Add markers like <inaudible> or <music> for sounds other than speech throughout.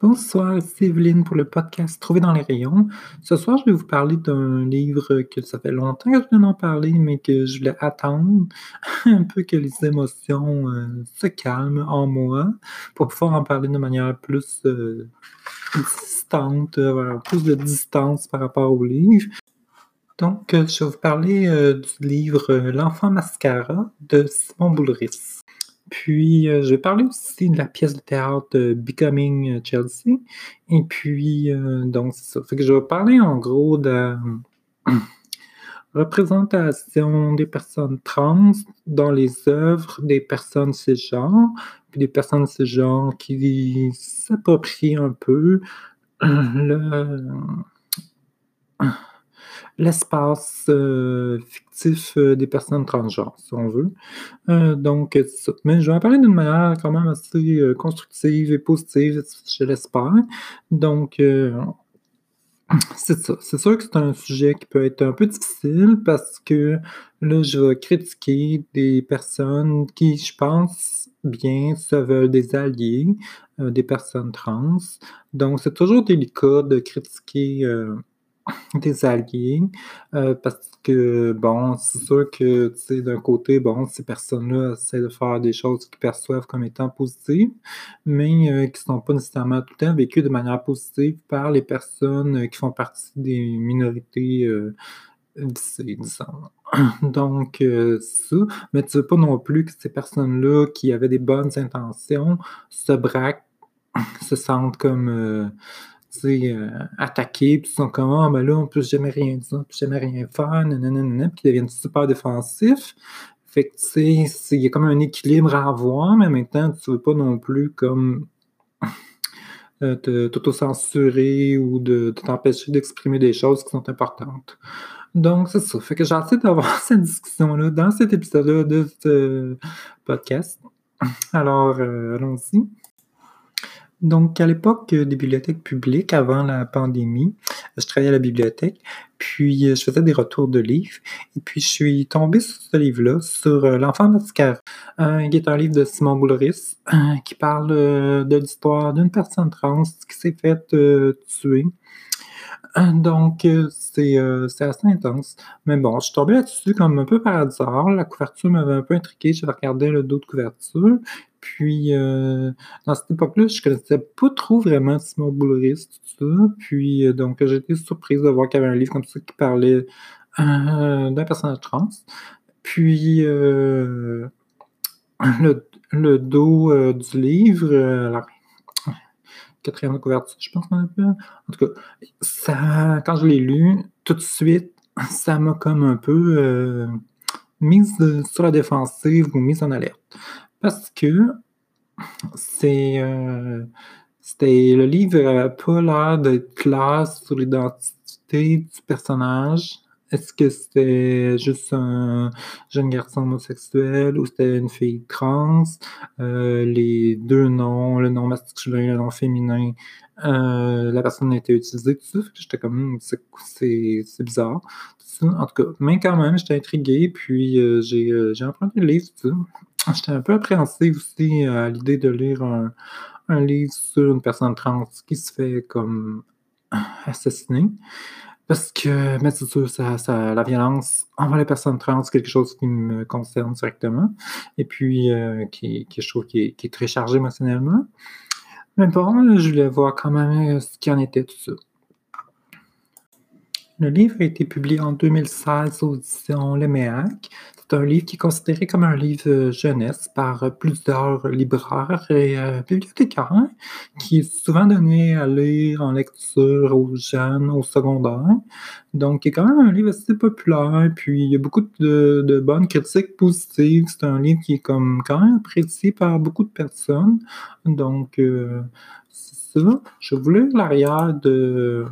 Bonsoir, c'est pour le podcast Trouver dans les rayons. Ce soir, je vais vous parler d'un livre que ça fait longtemps que je viens d'en parler, mais que je voulais attendre <laughs> un peu que les émotions euh, se calment en moi pour pouvoir en parler de manière plus euh, distante, avoir plus de distance par rapport au livre. Donc, euh, je vais vous parler du livre L'enfant mascara de Simon Boulris. Puis, euh, je vais parler aussi de la pièce de théâtre Becoming Chelsea. Et puis, euh, donc, c'est ça. Fait que je vais parler en gros de la <clears throat> représentation des personnes trans dans les œuvres des personnes cisgenres, puis des personnes cisgenres qui s'approprient un peu le l'espace euh, fictif euh, des personnes transgenres, si on veut. Euh, donc, mais je vais en parler d'une manière quand même assez constructive et positive, je l'espère. Donc, c'est ça. C'est sûr que c'est un sujet qui peut être un peu difficile parce que là, je vais critiquer des personnes qui, je pense, bien, se veulent des alliés, des personnes trans. Donc, c'est toujours délicat de critiquer <laughs> des alliés, euh, parce que, bon, c'est sûr que, tu sais, d'un côté, bon, ces personnes-là essaient de faire des choses qu'ils perçoivent comme étant positives, mais euh, qui ne sont pas nécessairement tout le temps vécues de manière positive par les personnes euh, qui font partie des minorités disons. <clears throat> Donc, ça. Mais tu veux pas non plus que ces personnes-là qui avaient des bonnes intentions se braquent, <clears throat> se sentent comme euh, attaquer, puis ils sont comme, ah, ben là, on peut jamais rien dire, on peut jamais rien faire, nanana, puis ils deviennent super défensifs. Fait que, tu sais, il y a comme un équilibre à avoir, mais en même temps, tu veux pas non plus comme <laughs> euh, t'auto-censurer ou de, t'empêcher d'exprimer des choses qui sont importantes. Donc, c'est ça. Fait que hâte d'avoir <laughs> cette discussion-là dans cet épisode-là de ce podcast. Alors, euh, allons-y. Donc, à l'époque des bibliothèques publiques, avant la pandémie, je travaillais à la bibliothèque, puis euh, je faisais des retours de livres, et puis je suis tombé sur ce livre-là, sur euh, L'enfant mascara, qui est un livre de Simon Boulris, qui parle euh, de l'histoire d'une personne trans qui s'est faite tuer. <laughs> Donc, c'est assez intense. Mais bon, je suis tombé là-dessus comme un peu par hasard. La couverture m'avait un peu intrigué. J'avais regardé le dos de couverture. Puis, euh, dans cette époque-là, je connaissais pas trop vraiment Simon Boulris, tout ça. Puis, euh, donc, été surprise de voir qu'il y avait un livre comme ça qui parlait euh, d'un personnage trans. Puis, le, dos du livre, quatrième couverture, je pense qu'on appelle. En tout cas, ça, quand je l'ai lu, tout de suite, <laughs> ça m'a comme un peu mise sur la défensive ou mise en alerte. Parce que c'est. Euh, c'était le livre n'a pas l'air d'être clair sur l'identité du personnage. Est-ce que c'était juste un jeune garçon homosexuel ou c'était une fille trans? Euh, les deux noms, le nom masculin et le nom féminin, euh, la personne a été utilisée, tout ça. J'étais comme, c'est bizarre. En tout cas, mais quand même, j'étais intrigué, puis j'ai emprunté le livre, tout ça. J'étais un peu appréhensif aussi à l'idée de lire un, livre sur une personne trans qui se fait comme assassiner. Parce que, mais c'est sûr, ça, la violence envers les personnes trans, c'est quelque chose qui me concerne directement. Et puis, euh, qui, qui, je trouve qui est, très chargé émotionnellement. Mais bon, je voulais voir quand même ce qu'il en était, tout ça. Le livre a été publié en 2016 aux éditions Leméac. C'est un livre qui est considéré comme un livre euh, jeunesse par euh, plusieurs libraires et euh, bibliothécaires, hein, qui est souvent donné à lire en lecture aux jeunes, au secondaire. Donc, il est quand même un livre assez populaire, puis il y a beaucoup de, bonnes critiques positives. C'est un livre qui est comme quand même apprécié par beaucoup de personnes. Donc, c'est ça. Je voulais l'arrière de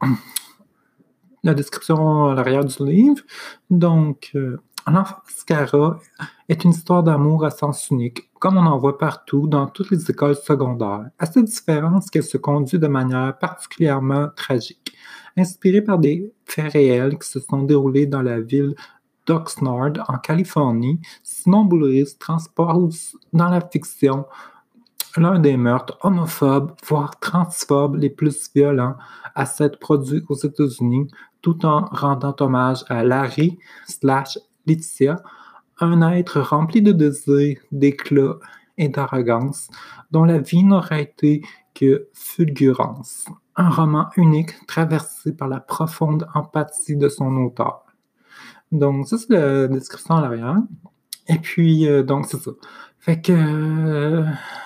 <clears throat> la description à l'arrière du livre. Donc, L'enfant mascara est une histoire d'amour à sens unique, comme on en voit partout dans toutes les écoles secondaires, à cette différence qu'elle se conduit de manière particulièrement tragique. Inspirée par des faits réels qui se sont déroulés dans la ville d'Oxnard, en Californie, Simon Boulris transpose dans la fiction l'un des meurtres homophobes, voire transphobes les plus violents à s'être produit aux États-Unis, tout en rendant hommage à Larry slash Laetitia, un être rempli de désirs, d'éclat et d'arrogance, dont la vie n'aurait été que fulgurance. Un roman unique traversé par la profonde empathie de son auteur. Donc, ça, c'est la description à l'arrière. Et puis, euh, donc, c'est ça. Fait que, euh,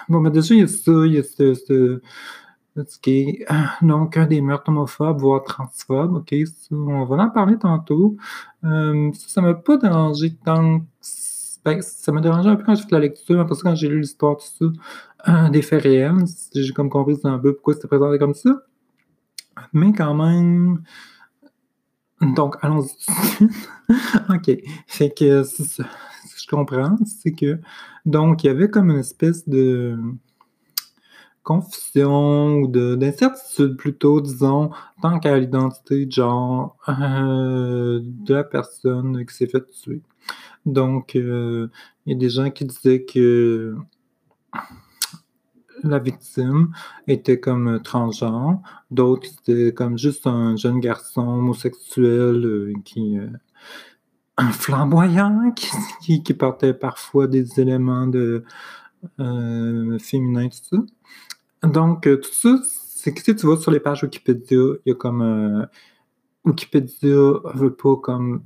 bon, ben déjà, il y a ça, il y a ce, donc, un des meurtres homophobes, voire transphobes, ok, on va en parler tantôt. Euh, ça m'a pas dérangé tant ben, ça m'a dérangé un peu quand j'ai fait la lecture, parce que quand j'ai lu l'histoire, tout ça, des faits réels, j'ai comme compris un peu pourquoi c'était présenté comme ça. Mais quand même, donc, allons-y. <laughs> OK. Fait que ce que je comprends, c'est que donc il y avait comme une espèce de confusion ou d'incertitude plutôt, disons, tant qu'à l'identité de genre euh, de la personne qui s'est fait tuer. Donc, euh, il y a des gens qui disaient que la victime était comme transgenre, d'autres c'était comme juste un jeune garçon homosexuel euh, qui un flamboyant <laughs> qui, qui, portait parfois des éléments de euh, féminin tout ça. Donc tout ça, c'est que si tu vas sur les pages Wikipédia, il y a comme Wikipédia veut pas comme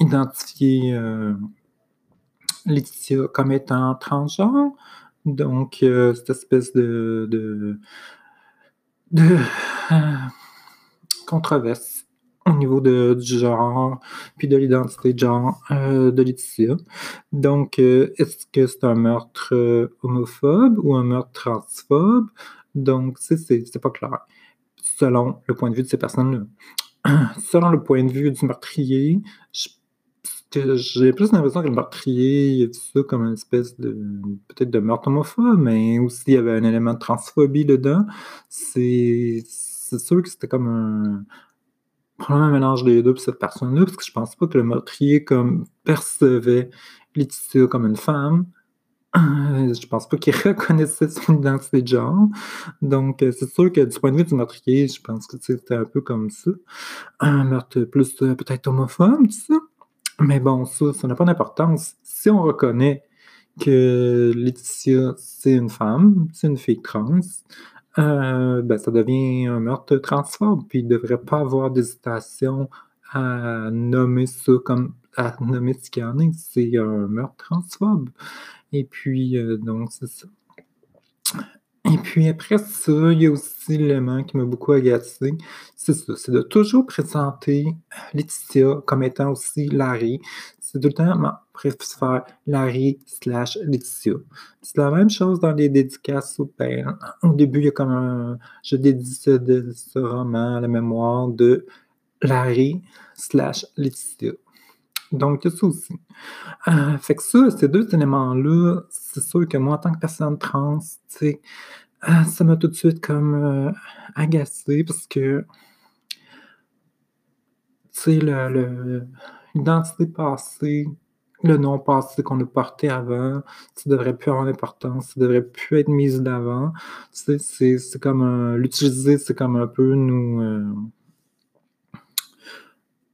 identifier Laetitia comme étant transgenre. Donc, euh, cette espèce de, de, euh, controverse au niveau de, du genre, puis de l'identité de genre euh, de Laetitia. Donc, est-ce que c'est un meurtre homophobe ou un meurtre transphobe? Donc, c'est pas clair, selon le point de vue de ces personnes-là. <clears throat> Selon le point de vue du meurtrier, j'ai plus l'impression que le meurtrier, il ça comme une espèce de peut-être de meurtre homophobe, mais aussi il y avait un élément de transphobie dedans. C'est sûr que c'était comme un probablement un mélange des deux pour cette personne-là, parce que je pense pas que le meurtrier comme percevait Laetitia comme une femme. Je pense pas qu'il <laughs> reconnaissait son identité de genre. Donc, c'est sûr que du point de vue du meurtrier, je pense que c'était un peu comme ça. Un meurtre plus euh, peut-être homophobe, tout ça. Mais bon, ça, ça n'a pas d'importance. Si on reconnaît que Laetitia, c'est une femme, c'est une fille trans, euh, ben, ça devient un meurtre transphobe, puis il ne devrait pas avoir d'hésitation à nommer ça comme à nommer ce qu'il y en est, c'est un meurtre transphobe. Et puis, euh, donc, c'est ça. Et puis après ça, il y a aussi l'élément qui m'a beaucoup agacé. C'est ça, c'est de toujours présenter Laetitia comme étant aussi Larry. C'est tout le temps, préfère Larry slash Laetitia. C'est la même chose dans les dédicaces au père. Au début, il y a comme un. Je dédie ce, de, ce roman à la mémoire de Larry slash Laetitia. Donc, il y a ça aussi. Euh, fait que ça, ces deux éléments-là, c'est sûr que moi, en tant que personne trans, tu sais, ah, ça m'a tout de suite comme euh, agacé parce que, tu sais, l'identité passée, le nom passé qu'on a porté avant, ça devrait plus avoir d'importance, ça devrait plus être mis d'avant. Tu sais, c'est comme l'utiliser, c'est comme un peu nous. Euh,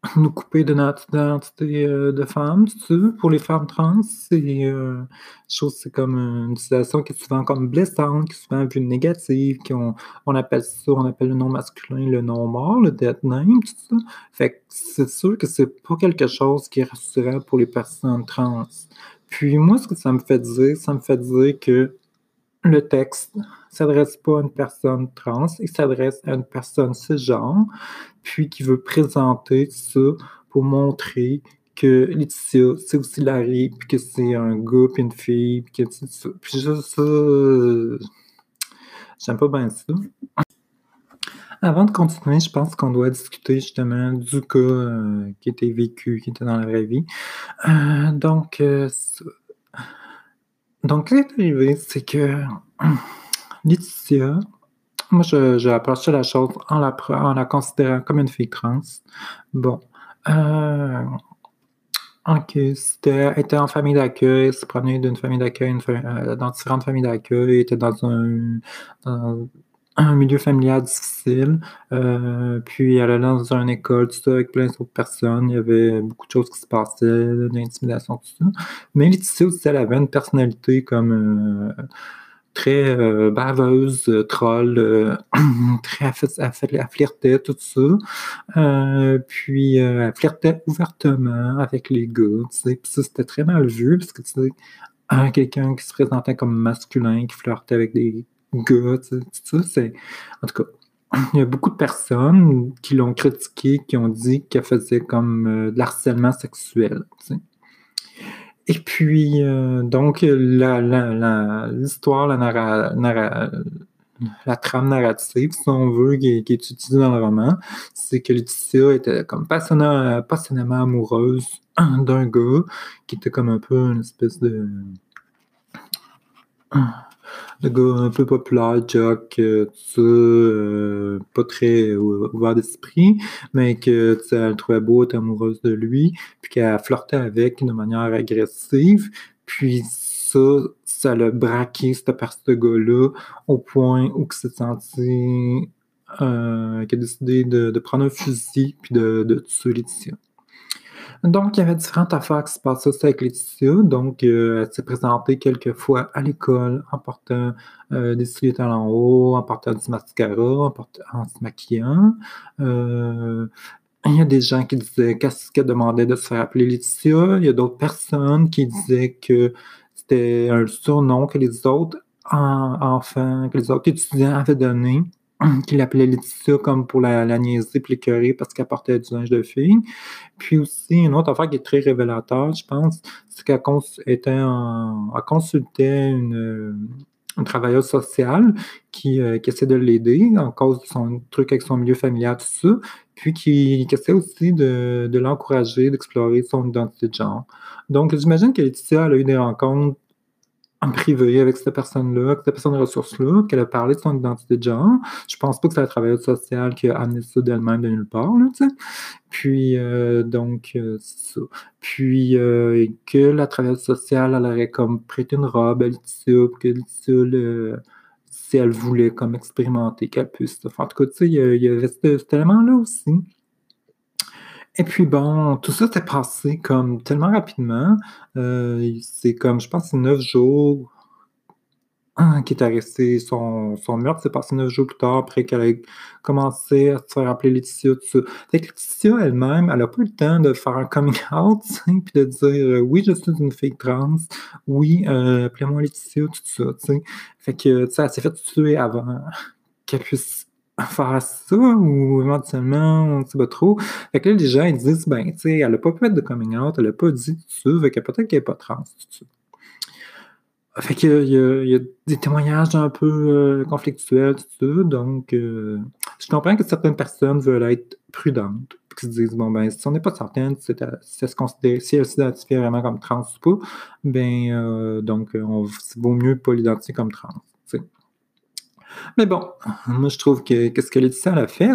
<coughs> nous couper de notre identité euh, de femme, tu sais, pour les femmes trans, c'est euh, chose, c'est comme une situation qui est souvent comme blessante, qui est souvent vue négative, qu'on on appelle ça, on appelle le nom masculin le nom mort, le dead name, tout ça. Fait que c'est sûr que c'est pas quelque chose qui est rassurant pour les personnes trans. Puis moi, ce que ça me fait dire, ça me fait dire que le texte s'adresse pas à une personne trans, il s'adresse à une personne cisgenre, puis qui veut présenter ça pour montrer que Laetitia, c'est aussi Larry, puis que c'est un gars, puis une fille, puis que ça. Puis ça, ça j'aime pas bien ça. Avant de continuer, je pense qu'on doit discuter justement du cas euh, qui était vécu, qui était dans la vraie vie. Euh, donc, euh, donc, ce qui est arrivé, c'est que <clears throat> Laetitia, moi, j'ai approché la chose en la, en la considérant comme une fille trans. Bon. Euh, OK, c'était était en famille d'accueil, se promenait d'une famille d'accueil heu, dans différentes familles d'accueil, était dans un milieu familial difficile, heu, puis elle allait dans une école, tout ça, avec plein d'autres personnes. Il y avait beaucoup de choses qui se passaient, de l'intimidation, tout ça. Mais Laetitia aussi, elle avait une personnalité comme, heu, très, heu, baveuse, heu, troll, heu, <clears throat> très elle flirtait, tout ça. Puis, elle flirtait ouvertement avec les gars, tu sais, puis ça, c'était très mal vu parce que, tu sais, hein, quelqu'un qui se présentait comme masculin, qui flirtait avec des gars, tu sais, tout ça, c'est en tout cas, <clears throat> il y a beaucoup de personnes qui l'ont critiquée, qui ont dit qu'elle faisait comme, de l'harcèlement sexuel, tu sais. Et puis, heu, donc l'histoire, la narra la trame narrative, si on veut, qui est utilisée dans le roman, c'est que Laetitia était comme passionna passionnément amoureuse d'un gars qui était comme un peu une espèce de gars un peu populaire, jock, heu, tout ça, heu, pas très ou ouvert d'esprit, mais que, elle le trouvait beau, était amoureuse de lui, puis qu'elle flirtait avec de manière agressive. Puis ça, ça l'a braqué cette per ce gars-là, au point où qu'il s'est senti, heu, qu'il a décidé de de prendre un fusil puis de de tuer Laetitia. Donc, il y avait différentes affaires qui se passaient aussi avec Laetitia. Donc, heu, elle s'est présentée quelques fois à l'école en portant, heu, des souliers talons hauts, en portant du mascara, en portant en se maquillant. Heu, il y a des gens qui disaient qu'est-ce qu'elle demandait de se faire appeler Laetitia. Il y a d'autres personnes qui disaient que c'était un surnom que les autres en enfants, que les autres étudiants avaient donné, <clears throat> qui l'appelaient Laetitia comme pour la la niaiser puis l'écœurer parce qu'elle portait du linge de fille. Puis aussi, une autre affaire qui est très révélateur, je pense, c'est qu'elle cons consultait une, une travailleuse sociale qui, heu, qui essaie de l'aider en cause de son truc avec son milieu familial, tout ça, puis qui essaie aussi de l'encourager, d'explorer son identité de genre. Donc j'imagine que Laetitia, a eu des rencontres en privé avec cette personne-là, avec cette personne ressource-là, qu'elle a parlé de son identité de genre. Je pense pas que c'est la travailleuse sociale qui a amené ça d'elle-même de nulle part, là, tu sais. Puis, heu, donc, c'est ça. Puis, et que la travailleuse sociale, elle aurait comme prêté une robe à puis que le si elle voulait comme expérimenter, qu'elle puisse faire. En tout cas, tu sais, il y avait ce cet élément-là aussi. Et puis bon, tout ça s'est passé comme tellement rapidement. Il c'est comme, je pense, 9 jours hein, qui est resté son son meurtre s'est passé 9 jours plus tard après qu'elle ait commencé à se faire appeler Laetitia, tout ça. Fait que Laetitia elle-même, elle a pas eu le temps de faire un coming out, <laughs> puis de dire, heu: «Oui, je suis une fille trans. Oui, heu, appelez-moi Laetitia», tout ça, tu sais. Fait que, tu sais, elle s'est fait tuer avant <laughs> qu'elle puisse faire ça ou éventuellement, on ne sait pas trop. Fait que là, les gens, ils disent, ben, tu sais, elle a pas fait de coming out, elle a pas dit tout ça, fait que peut-être qu'elle est pas trans, tout ça. Fait qu'il y y a des témoignages un peu, heu, conflictuels, tout ça, donc heu, je comprends que certaines personnes veulent être prudentes, puis qui se disent: «Bon, ben, si on n'est pas certaine si elle se considère s'identifie vraiment comme trans ou pas, ben, heu, donc on vaut mieux pas l'identifier comme trans». Mais bon, moi je trouve que qu'est-ce que Laetitia a fait,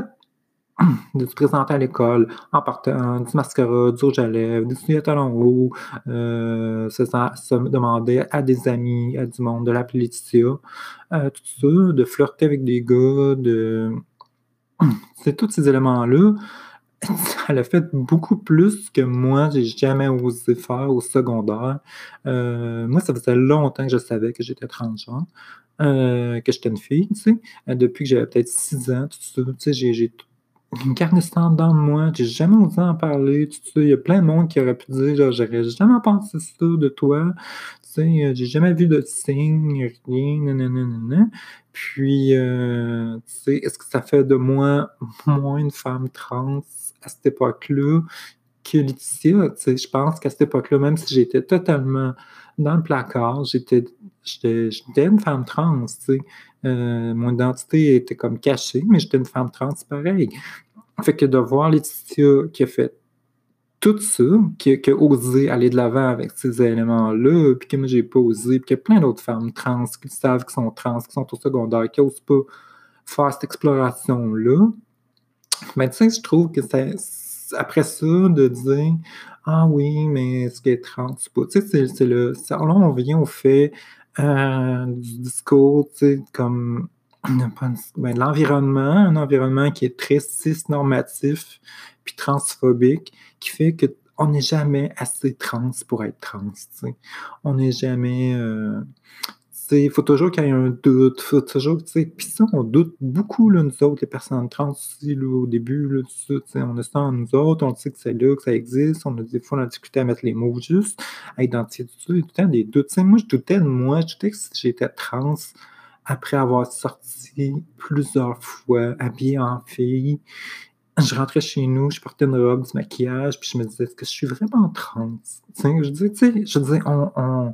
<clears throat> de se présenter à l'école en portant du mascara, du rouge à lèvres, des souliers talons hauts, heu, se demander à des amis, à du monde de l'appeler Laetitia, heu, tout ça, de flirter avec des gars, de <clears throat> c'est tous ces éléments-là, <laughs> elle a fait beaucoup plus que moi, j'ai jamais osé faire au secondaire. Heu, moi, ça faisait longtemps que je savais que j'étais transgenre, heu, que j'étais une fille, tu sais, heu, depuis que j'avais peut-être 6 ans, tout ça, tu sais, j'ai j'ai t gardé ça en dedans de moi, j'ai jamais osé en parler, tout ça. Il y a plein de monde qui aurait pu dire, genre: «J'aurais jamais pensé ça de toi», tu sais, heu, «J'ai jamais vu de signe, rien, nanana, nanana». Puis, heu, tu sais, est-ce que ça fait de moi moins une femme trans à cette époque-là que Laetitia? Tu sais, je pense qu'à cette époque-là, même si j'étais totalement dans le placard, j'étais une femme trans. Heu, mon identité était comme cachée, mais j'étais une femme trans pareil. Fait que de voir Laetitia qui a fait tout ça, qui qui a osé aller de l'avant avec ces éléments-là, puis que moi j'ai pas osé, puis qu'il y a plein d'autres femmes trans qui savent qu'ils sont trans, qui sont au secondaire, qui osent pas faire cette exploration-là. Ben, tu sais, je trouve que c'est après ça, de dire: Ah oui, mais est-ce qu'elle est trans ou pas? Tu sais, c'est le ça là, on vient au fait, heu, du discours, tu sais, comme <clears throat> ben, l'environnement, un environnement qui est très cis-normatif puis transphobique, qui fait qu'on n'est jamais assez trans pour être trans, tu sais. On n'est jamais, euh, il faut toujours qu'il y ait un doute, faut toujours, puis ça, on doute beaucoup, là, nous autres, les personnes trans là, au début, là, on a ça en nous autres, on sait que c'est là, que ça existe, on a des fois, on a discuté à mettre les mots juste, à identifier tout ça, il y a tout le temps des doutes, moi, je doutais de moi, je doutais que si j'étais trans, après avoir sorti plusieurs fois, habillée en fille, je rentrais chez nous, je portais une robe, du maquillage, puis je me disais, est-ce que je suis vraiment trans? je disais, tu sais, je disais, on, on,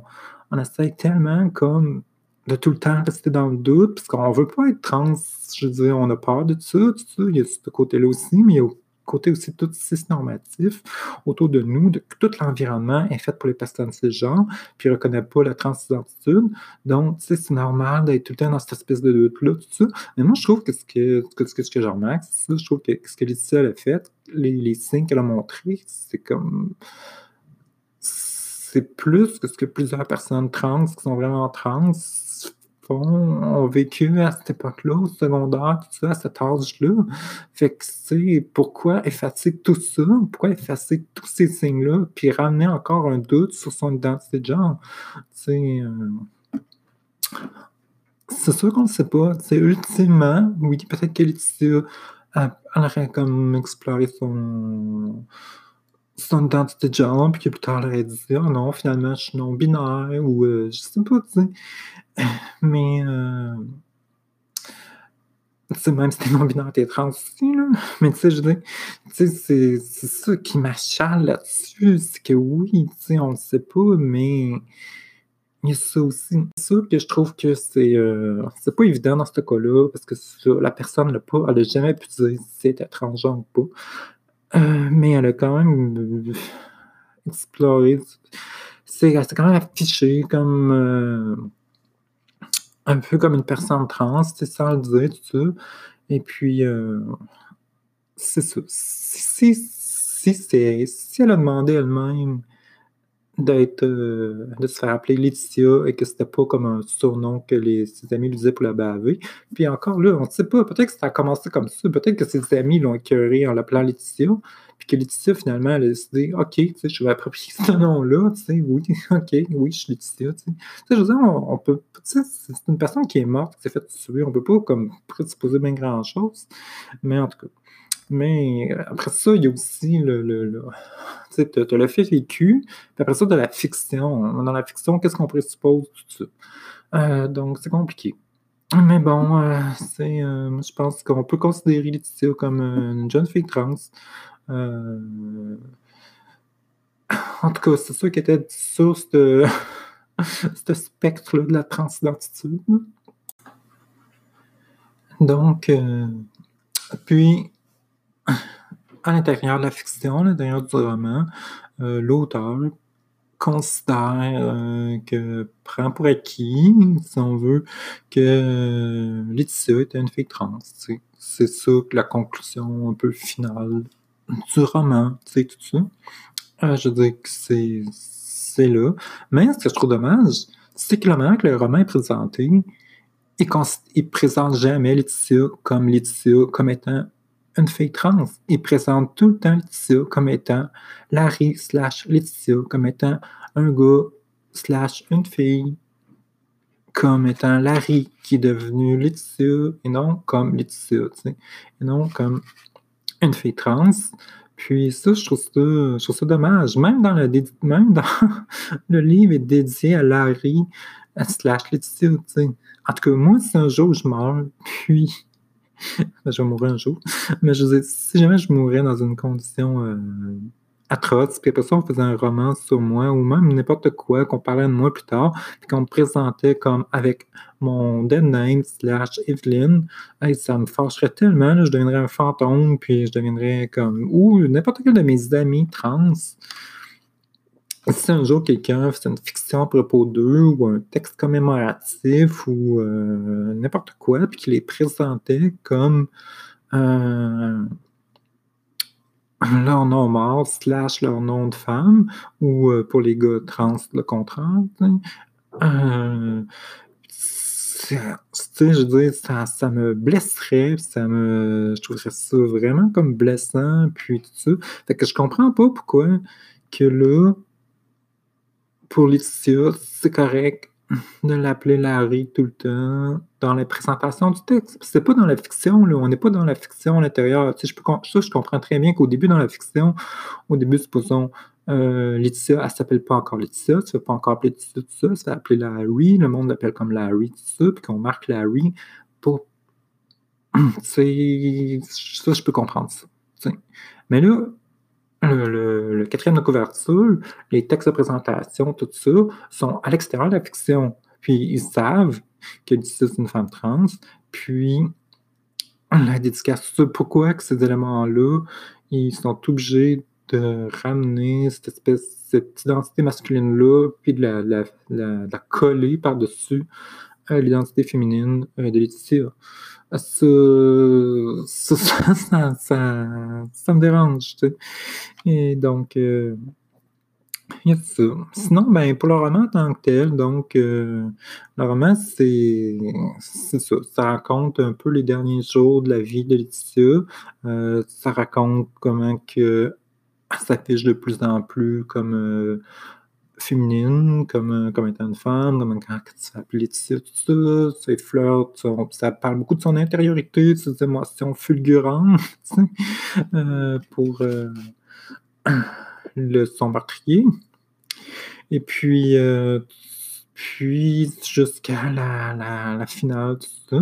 on essaie tellement comme de tout le temps rester dans le doute, parce qu'on veut pas être trans, je veux dire, on a peur de ça, ça, il y a ce côté-là aussi, mais il y a côté aussi tout cis-normatif autour de nous, de, tout l'environnement est fait pour les personnes cisgenres, puis ne reconnaît pas la transidentitude. Donc, c'est normal d'être tout le temps dans cette espèce de doute-là, tout ça. Mais moi, je trouve que ce que, que, que, ce que je remarque, je trouve que ce que Laetitia a fait, les signes qu'elle a montrés, c'est comme c'est plus que ce que plusieurs personnes trans qui sont vraiment trans ont vécu à cette époque-là, au secondaire, tout ça, à cet âge-là. Fait que, c'est pourquoi effacer tout ça? Pourquoi effacer tous ces signes-là? Puis ramener encore un doute sur son identité de genre? Euh, c'est sûr qu'on ne sait pas. C'est ultimement, oui, peut-être que Laetitia aurait comme exploré son son identité de genre, puis que plus tard, elle aurait dit Ah non, finalement, je suis non-binaire, ou euh, je sais pas, tu sais. <laughs> Mais, euh, même si t'es non-binaire, t'es trans aussi, là. Mais tu sais, je dis, tu sais, c'est ça qui m'achale là-dessus, c'est que oui, tu sais, on le sait pas, mais il y a ça aussi. C'est sûr que je trouve que c'est euh, pas évident dans ce cas-là, parce que la personne l'a pas, elle a jamais pu dire si elle était transgenre ou pas. Euh, mais elle a quand même exploré. C'est quand même affiché comme un peu comme une personne trans, c'est ça le dire, tout ça. Et puis, euh, c'est ça. Si, si, si, elle a demandé elle-même d'être euh, de se faire appeler Laetitia et que c'était pas comme un surnom que les, ses amis lui disaient pour la baver. Puis encore là, on ne sait pas, peut-être que ça a commencé comme ça, peut-être que ses amis l'ont écœuré en l'appelant Laetitia, puis que Laetitia, finalement, elle a décidé, OK, tu sais, je vais approprier ce nom-là, tu sais, oui, <laughs> OK, oui, je suis Laetitia, tu sais. je veux dire, on, peut, tu sais, c'est une personne qui est morte, qui s'est fait tuer, on peut pas, comme, présupposer bien grand-chose, mais en tout cas. Mais après ça, il y a aussi le. tu as, le fait vécu, puis après ça, de la fiction. Dans la fiction, qu'est-ce qu'on présuppose, tout ça. Euh, donc, c'est compliqué. Mais bon, euh, c'est, euh, je pense qu'on peut considérer Laetitia comme une jeune fille trans. Euh, en tout cas, c'est ça qui était sur <laughs> ce, spectre-là de la transidentitude. Donc, euh, puis, à l'intérieur de la fiction, à l'intérieur du roman, euh, l'auteur considère que prend pour acquis, si on veut, que Laetitia était une fille trans. C'est ça la conclusion un peu finale du roman, sais, tout ça. Euh, je dire que c'est, c'est là. Mais ce que je trouve dommage, c'est que la manière que le roman est présenté, il, il présente jamais Laetitia comme Laetitia, comme étant une fille trans. Il présente tout le temps Laetitia comme étant Larry slash Laetitia, comme étant un gars slash une fille, comme étant Larry qui est devenu Laetitia et non comme Laetitia, et non comme une fille trans. Puis ça, je trouve ça, dommage. Même dans, <laughs> le, livre est dédié à Larry slash Laetitia, En tout cas, moi, si un jour je meurs, puis <laughs> je vais mourir un jour, mais je veux si jamais je mourrais dans une condition euh, atroce, puis après ça, on faisait un roman sur moi, ou même n'importe quoi, qu'on parlait de moi plus tard, puis qu'on me présentait comme avec mon dead name slash Evelyn, ça me fâcherait tellement, je deviendrais un fantôme, puis je deviendrais comme, ou n'importe quel de mes amis trans. Si un jour quelqu'un fait une fiction à propos d'eux, ou un texte commémoratif, ou euh, n'importe quoi, puis qu'il les présentait comme... Euh, leur nom mort slash leur nom de femme ou euh, pour les gars trans le contraire. Je dire, ça, ça, me blesserait, ça me, je trouverais ça vraiment comme blessant, puis tout ça. Fait que je comprends pas pourquoi que là, pour Laetitia, c'est correct de l'appeler Larry tout le temps dans la présentation du texte. C'est pas dans la fiction, là. On n'est pas dans la fiction à l'intérieur. Tu je ça, je comprends très bien qu'au début, dans la fiction, au début, supposons, euh, Laetitia, elle s'appelle pas encore Laetitia, tu vas pas encore appeler Laetitia, tout ça, ça va appeler Larry, le monde l'appelle comme Larry, tout ça, puis qu'on marque Larry pour. <clears throat> Tu ça, je peux comprendre ça. Mais là, le, quatrième de couverture, les textes de présentation, tout ça, sont à l'extérieur de la fiction. Puis ils savent que c'est une femme trans, puis la dédicace, pourquoi que ces éléments-là, ils sont obligés de ramener cette espèce, cette identité masculine-là, puis de la, coller par-dessus l'identité féminine euh, de Laetitia. <laughs> Ça ça, ça, me dérange, tu sais. Et donc, euh, y a ça. Sinon, ben, pour le roman en tant que tel, donc, le roman, c'est ça. Ça raconte un peu les derniers jours de la vie de Laetitia. ça raconte comment que s'affiche de plus en plus comme euh, féminine, comme, euh, comme étant une femme, comme quand tu appeler tout ça, ses fleurs, ça parle beaucoup de son intériorité, de ses émotions fulgurantes, <laughs> euh, pour <clears throat> le, son meurtrier. Et puis, puis jusqu'à la, la, la, finale, tout ça.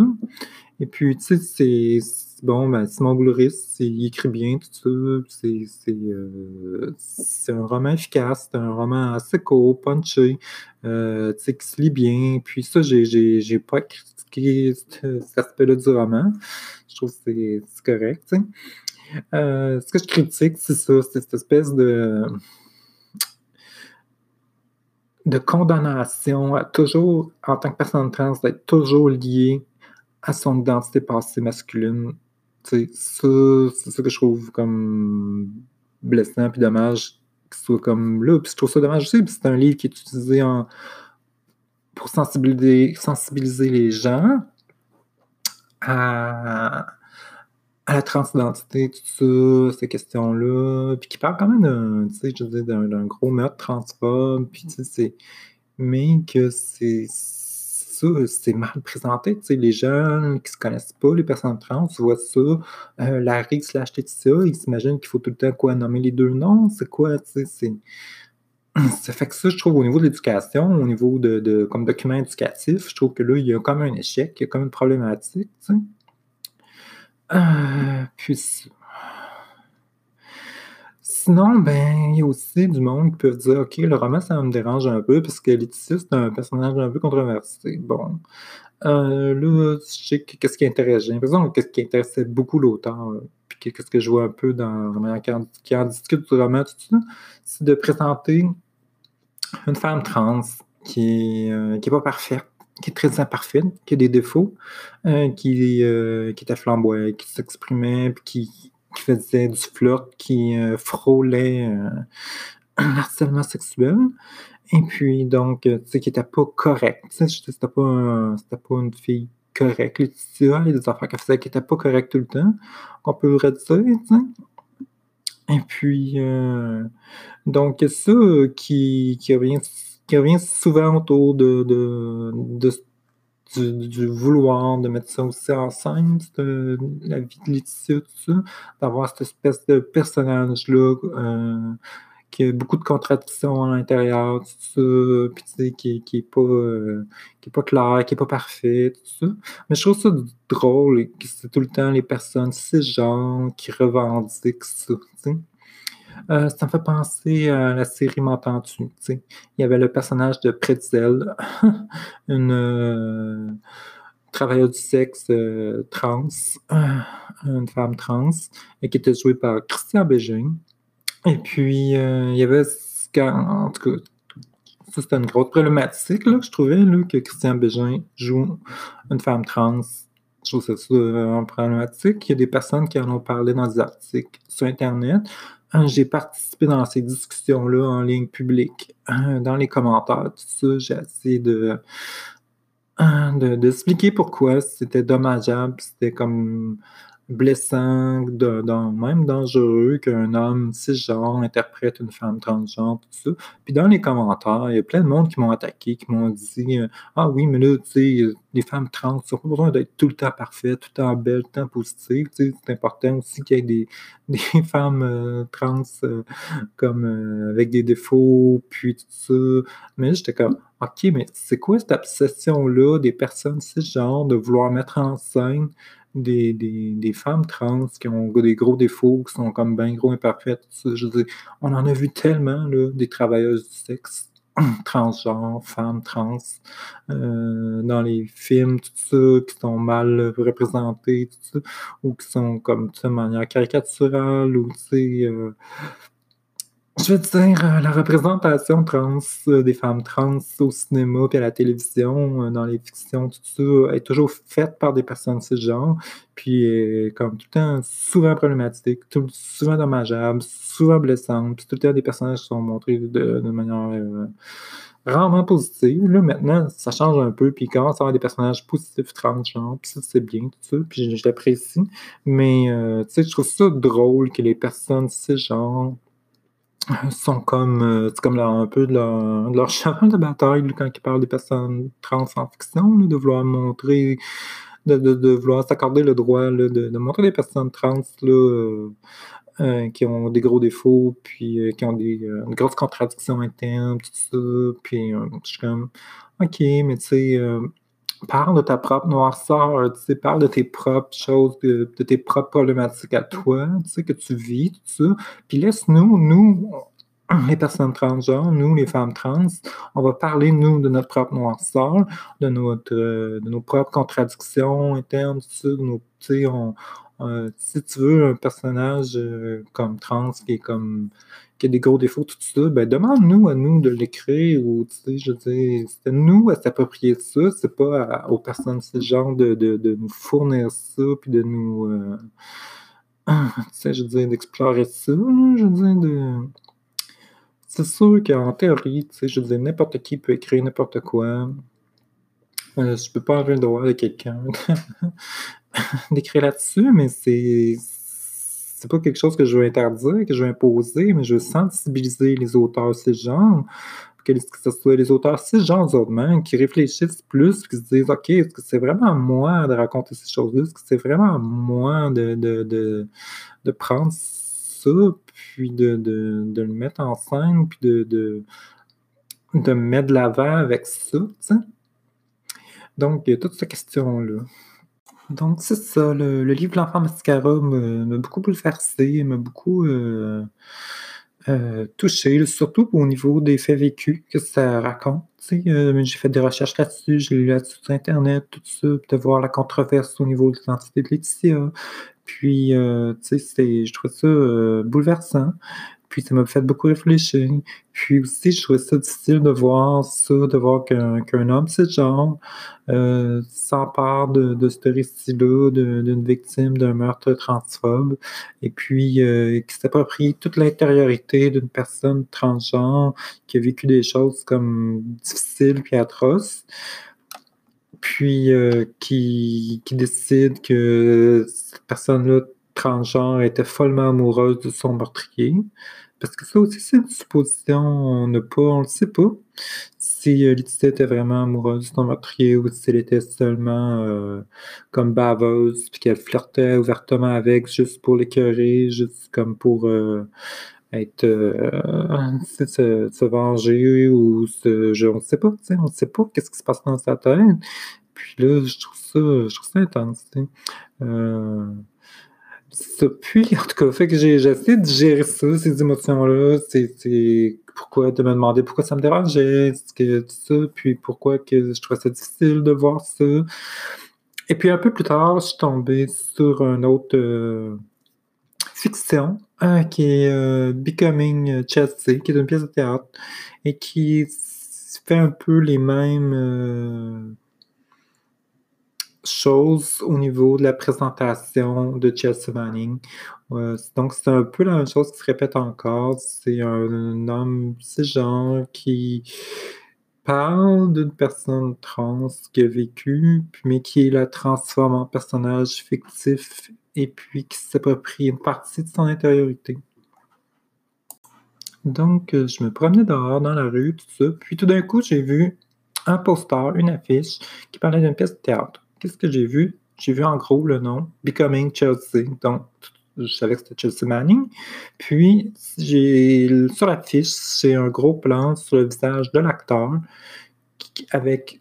Et puis, tu sais, c'est bon, ben, Simon Boulris, il écrit bien tout ça. Euh, c'est un roman efficace, c'est un roman assez court, punché, euh, qui se lit bien. Puis ça, j'ai pas critiqué cet aspect-là du roman. Je trouve que c'est correct. Euh, ce que je critique, c'est ça, c'est cette espèce de de condamnation à toujours, en tant que personne trans, d'être toujours lié à son identité passée masculine c'est ça que je trouve comme blessant puis dommage qu'il soit comme là. Puis je trouve ça dommage aussi, puis c'est un livre qui est utilisé pour sensibiliser, sensibiliser les gens à, la transidentité, tout ça, ces questions-là, puis qui parle quand même d'un, d'un gros meurtre transphobe, puis tu sais. Mais que c'est c'est mal présenté. les jeunes qui se connaissent pas, les personnes trans, voient ça, euh, Larry slash Laetitia, ils s'imaginent qu'il faut tout le temps quoi nommer les deux noms. C'est quoi, c'est. <clears throat> Ça fait que ça, je trouve, au niveau de l'éducation, au niveau de, comme document éducatif, je trouve que là, il y a comme un échec, il y a comme une problématique, tu sais. Euh, puis Sinon, ben, il y a aussi du monde qui peut dire OK, le roman, ça me dérange un peu parce que Laetitia, c'est un personnage un peu controversé. Bon. Euh, là, je sais qu'est-ce qui intéresse. J'ai l'impression qu'est-ce qui intéressait beaucoup l'auteur, euh, puis qu'est-ce que je vois un peu dans en, qui en discute du roman, tout ça, c'est de présenter une femme trans qui n'est euh, pas parfaite, qui est très imparfaite, qui a des défauts, qui, qui était flamboyante, qui s'exprimait, puis qui, qui faisait du flirt, qui euh, frôlait euh, harcèlement sexuel. Et puis, donc, tu sais, qui n'était pas correct. Tu sais, c'était pas, pas une fille correcte. il y a des affaires qu'elle faisait qui n'étaient pas correctes tout le temps. On peut dire, tu sais. Et puis, euh, donc, ça qui, qui, revient, qui revient souvent autour de, de, de, du, vouloir de mettre ça aussi en scène, la vie de Laetitia, tout ça, d'avoir cette espèce de personnage-là euh, qui a beaucoup de contradictions à l'intérieur, tout ça, puis tu sais, qui, qui, est pas, euh, qui est pas clair, qui est pas parfait, tout ça. Mais je trouve ça drôle, que c'est tout le temps les personnes cisgenres qui revendiquent ça, tu sais. Euh, ça me fait penser à la série M'entends-tu? Il y avait le personnage de Pretzel, <laughs> une euh, travailleuse du sexe euh, trans, une femme trans, et qui était jouée par Christian Bégin. Et puis, il y avait, en tout cas, ça c'était une grosse problématique, là, je trouvais, là, que Christian Bégin joue une femme trans Je trouve ça problématique. Il y a des personnes qui en ont parlé dans des articles sur Internet. Euh, j'ai participé dans ces discussions-là en ligne publique, euh, dans les commentaires, tout ça. J'ai essayé de, d'expliquer pourquoi c'était dommageable, c'était comme blessant, même dangereux qu'un homme cisgenre interprète une femme transgenre, tout ça. Puis dans les commentaires, il y a plein de monde qui m'ont attaqué, qui m'ont dit euh, Ah oui, mais là, tu sais, les femmes trans n'ont pas besoin d'être tout le temps parfaites, tout le temps belles, tout le temps positives. Tu sais, c'est important aussi qu'il y ait des, <laughs> des femmes euh, trans euh, comme avec des défauts, puis tout ça. Mais j'étais comme OK, mais c'est quoi cette obsession-là des personnes cisgenres de vouloir mettre en scène des, des, femmes trans qui ont des gros défauts, qui sont comme bien gros imparfaites. Je veux on en a vu tellement, là, des travailleuses du sexe <clears throat> transgenres, femmes trans, euh, dans les films, tout ça, qui sont mal représentées, tout ça, ou qui sont comme, de manière caricaturale, ou, tu sais, euh, je veux dire, euh, la représentation trans euh, des femmes trans au cinéma puis à la télévision, euh, dans les fictions, tout ça, est toujours faite par des personnes cisgenres, puis comme tout le temps souvent problématique, souvent dommageable, souvent blessante, puis tout le temps des personnages sont montrés de, manière rarement positive. Là, maintenant, ça change un peu, puis il commence à avoir des personnages positifs transgenres, puis ça, c'est bien, tout ça, puis je, l'apprécie. Mais, tu sais, je trouve ça drôle que les personnes cisgenres <laughs> sont comme, euh, c'est comme un peu de leur, de leur de bataille quand ils parlent des personnes trans en fiction, de vouloir montrer, de, de, vouloir s'accorder le droit de, de, montrer des personnes trans là, euh, euh, qui ont des gros défauts, puis qui ont des, grosses contradictions internes, tout ça. Puis je suis comme, ok, mais tu sais, parle de ta propre noirceur, tu sais, parle de tes propres choses, de, tes propres problématiques à toi, tu sais, que tu vis, tout ça. Puis laisse-nous, nous, les personnes transgenres, nous, les femmes trans, on va parler, nous, de notre propre noirceur, de, notre, de nos propres contradictions internes, tout ça, de nos, tu sais, on, euh, si tu veux un personnage euh, comme trans qui est comme qui a des gros défauts, tout ça, ben demande-nous à nous de l'écrire ou tu sais, je dire, c'est nous à s'approprier ça, c'est pas aux personnes ce genre de, de, nous fournir ça puis de nous euh, <clears throat> tu sais, je dire, d'explorer ça, je veux dire, de. C'est sûr qu'en théorie, tu sais, je dire, n'importe qui peut écrire n'importe quoi. Euh, je peux pas avoir le droit de quelqu'un <laughs> d'écrire là-dessus, mais c'est c'est pas quelque chose que je veux interdire, que je veux imposer, mais je veux sensibiliser les auteurs cisgenres, que ce soit les auteurs cisgenres eux-mêmes qui réfléchissent plus, qui se disent OK, est-ce que c'est vraiment moi de raconter ces choses-là? Est-ce que c'est vraiment moi de, de, de, prendre ça, puis de, de, le mettre en scène, puis de, de, de me mettre de l'avant avec ça, Donc, il y a toute cette question-là. Donc, c'est ça, le, livre L'enfant mascara m'a beaucoup bouleversé, m'a beaucoup euh, euh, touché, surtout au niveau des faits vécus que ça raconte. Euh, j'ai fait des recherches là-dessus, je l'ai lu là-dessus sur Internet, tout ça, de voir la controverse au niveau de l'identité de Laetitia. Puis, tu sais, je trouve ça bouleversant. Puis ça m'a fait beaucoup réfléchir. Puis aussi, je trouvais ça difficile de voir ça, de voir qu'un homme c'est genre euh, s'empare de, de ce récit-là, d'une victime d'un meurtre transphobe, et puis euh, qui s'approprie toute l'intériorité d'une personne transgenre qui a vécu des choses comme difficiles puis atroces puis euh, qui, qui, décide que cette personne-là transgenre était follement amoureuse de son meurtrier. Parce que ça aussi, c'est une supposition, on n'a pas, on le sait pas. Si euh, était vraiment amoureuse de son meurtrier ou si elle était seulement euh, comme baveuse, puis qu'elle flirtait ouvertement avec juste pour l'écœurer, juste comme pour euh, être <laughs> se, se, venger ou se, je, on ne sait pas, on ne sait pas qu'est-ce qui se passe dans sa tête. Puis là, je trouve ça, je trouve ça intense. Puis, en tout cas, fait que j'ai essayé de gérer ça, ces émotions-là. C'est pourquoi de me demander pourquoi ça me dérangeait, que, tout ça, puis pourquoi que je trouvais ça difficile de voir ça. Et puis un peu plus tard, je suis tombé sur une autre euh, fiction hein, qui est euh, Becoming Chelsea, qui est une pièce de théâtre et qui fait un peu les mêmes. Euh, chose au niveau de la présentation de Chelsea Manning. donc, c'est un peu la même chose qui se répète encore. C'est un, homme cisgenre qui parle d'une personne trans qui a vécu, mais qui la transforme en personnage fictif et puis qui s'approprie une partie de son intériorité. Donc, je me promenais dehors dans la rue, tout ça, puis tout d'un coup, j'ai vu un poster, une affiche qui parlait d'une pièce de théâtre. Qu'est-ce que j'ai vu? J'ai vu en gros le nom Becoming Chelsea. Donc, je savais que c'était Chelsea Manning. Puis, sur l'affiche, c'est un gros plan sur le visage de l'acteur avec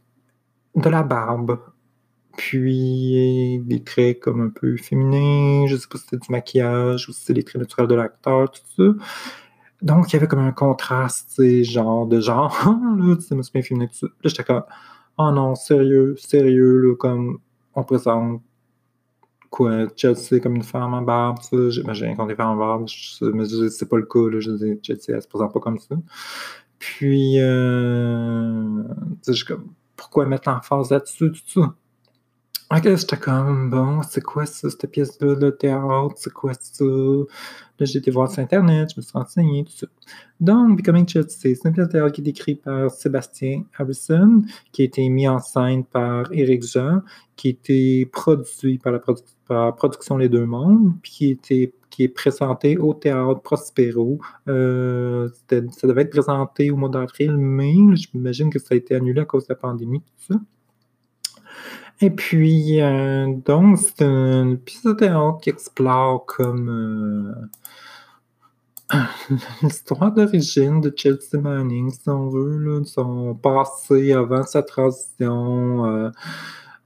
de la barbe. Puis des traits comme un peu féminins, je sais pas si c'était du maquillage ou si c'est les traits naturels de l'acteur, tout ça. Donc, il y avait comme un contraste, genre de genre, <laughs> là, tu sais, masculin féminin, tout ça. Là, j'étais comme, oh non, sérieux, sérieux, là, comme on présente quoi, Chelsea comme une femme en barbe, ça, j'imagine qu'on est femmes en barbe, mais c'est pas le cas, là, je dis, Chelsea, elle se présente pas comme ça. Puis, euh, comme, pourquoi mettre l'emphase là-dessus, tout ça? Ok, j'étais comme, bon, c'est quoi ça, cette pièce-là de théâtre, c'est quoi ça? Là, j'ai été voir sur Internet, je me suis renseigné, tout ça. Donc, Becoming Chelsea, c'est une pièce de théâtre qui est écrite par Sébastien Harrison, qui a été mis en scène par Éric Jean, qui a été produit par la production Les Deux Mondes, puis qui, était, qui est présenté au Théâtre Prospero. Euh, ça devait être présenté au mois d'avril, mais j'imagine que ça a été annulé à cause de la pandémie, tout ça. Et puis, euh, donc, c'est un épisode qui explore comme euh, <laughs> l'histoire d'origine de Chelsea Manning, si on veut, là, son passé avant sa transition,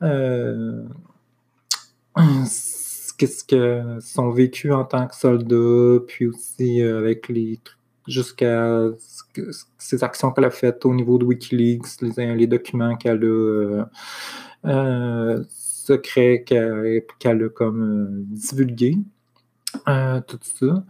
euh, <clears throat> qu'est-ce que son vécu en tant que soldat, puis aussi avec les jusqu'à ses actions qu'elle a faites au niveau de Wikileaks, les, les documents qu'elle a secret qu'elle a comme euh, divulgué. Euh, tout ça.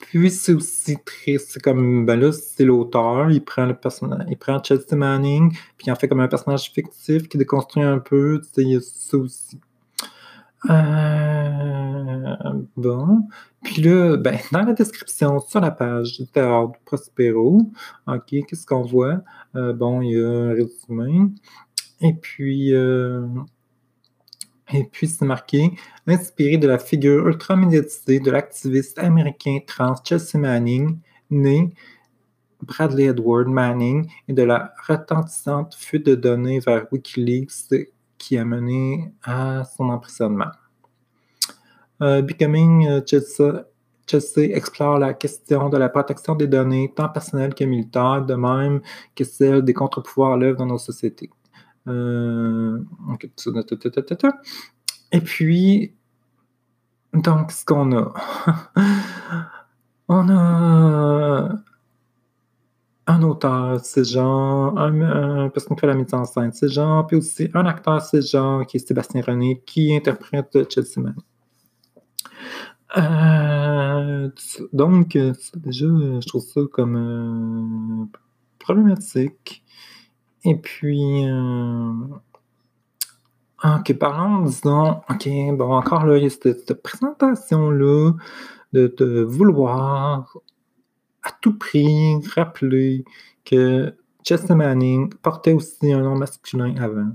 Puis c'est aussi triste, c'est comme, ben là, c'est l'auteur, il prend le personnage, il prend Chelsea Manning, puis il en fait comme un personnage fictif qui déconstruit un peu, a ça aussi. Bon. Puis là, ben, dans la description, sur la page du théâtre Prospero, OK, qu'est-ce qu'on voit? Euh, bon, il y a un résumé. Et puis, euh, et puis c'est marqué inspiré de la figure ultra-médiatisée de l'activiste américain trans Chelsea Manning, né Bradley Edward Manning, et de la retentissante fuite de données vers Wikileaks qui a mené à son emprisonnement. Euh, Becoming Chelsea Chelsea explore la question de la protection des données, tant personnelles que militaires, de même que celle des contre-pouvoirs à l'œuvre dans nos sociétés. Euh, et puis, donc, ce qu'on a, <laughs> on a un auteur, c'est genre, un, personne qui fait la mise en scène, c'est genre, puis aussi un acteur, c'est genre, qui est Sébastien René, qui interprète Chelsea Manning. Euh, donc, euh, déjà, je trouve ça comme euh, problématique. Et puis, ok, parlons, disons, ok, bon, encore là, il y a cette, présentation-là de, de, vouloir à tout prix rappeler que Chester Manning portait aussi un nom masculin avant.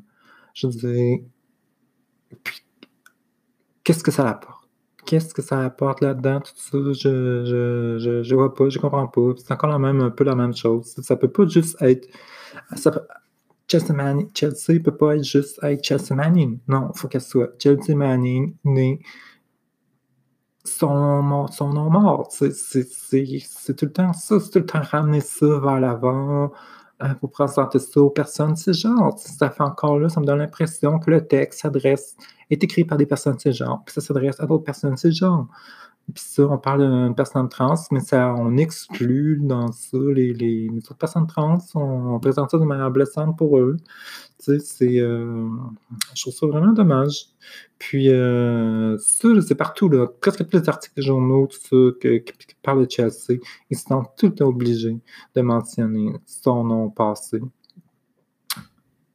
Je dire, puis, qu'est-ce que ça apporte? qu'est-ce que ça apporte là-dedans, tout ça, je, je, je, vois pas, je comprends pas. C'est encore la même, un peu la même chose. Ça peut pas juste être. Chelsea Manning, Chelsea peut pas être juste être Chelsea Manning. Non, il faut qu'elle soit Chelsea Manning, né son, nom mort. C'est tout le temps ça, c'est tout le temps ramener ça vers l'avant euh, pour présenter ça aux personnes genre Ça fait encore là, ça me donne l'impression que le texte s'adresse est écrit par des personnes cisgenres, puis ça s'adresse à d'autres personnes cisgenres. Puis ça, on parle d'une personne trans, mais ça, on exclut dans ça les, autres personnes trans, on, présente ça de manière blessante pour eux. Tu sais, c'est. Euh, je trouve ça vraiment dommage. Puis, euh, ça, c'est partout, là. Presque tous les articles de journaux, tout ça, qui, parlent de Chelsea, ils sont tout obligés de mentionner son nom passé.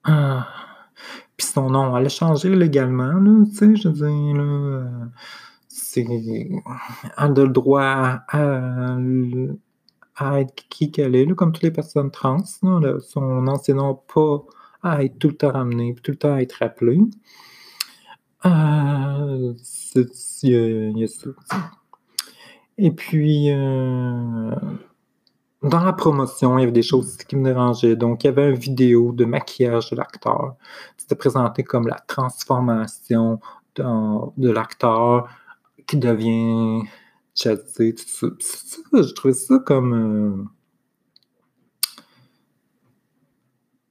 Ah. Puis son nom, elle a changé légalement, là, tu sais, je veux dire, là, euh, c'est... A le droit à, être qui qu'elle est, comme toutes les personnes trans, là, son nom pas à être tout le temps ramené, tout le temps à être rappelé. Euh. Et puis, euh, dans la promotion, il y avait des choses qui me dérangeaient. Donc, il y avait une vidéo de maquillage de l'acteur. C'était présenté comme la transformation de l'acteur qui devient chassé, tout ça. je trouvais ça comme. Euh,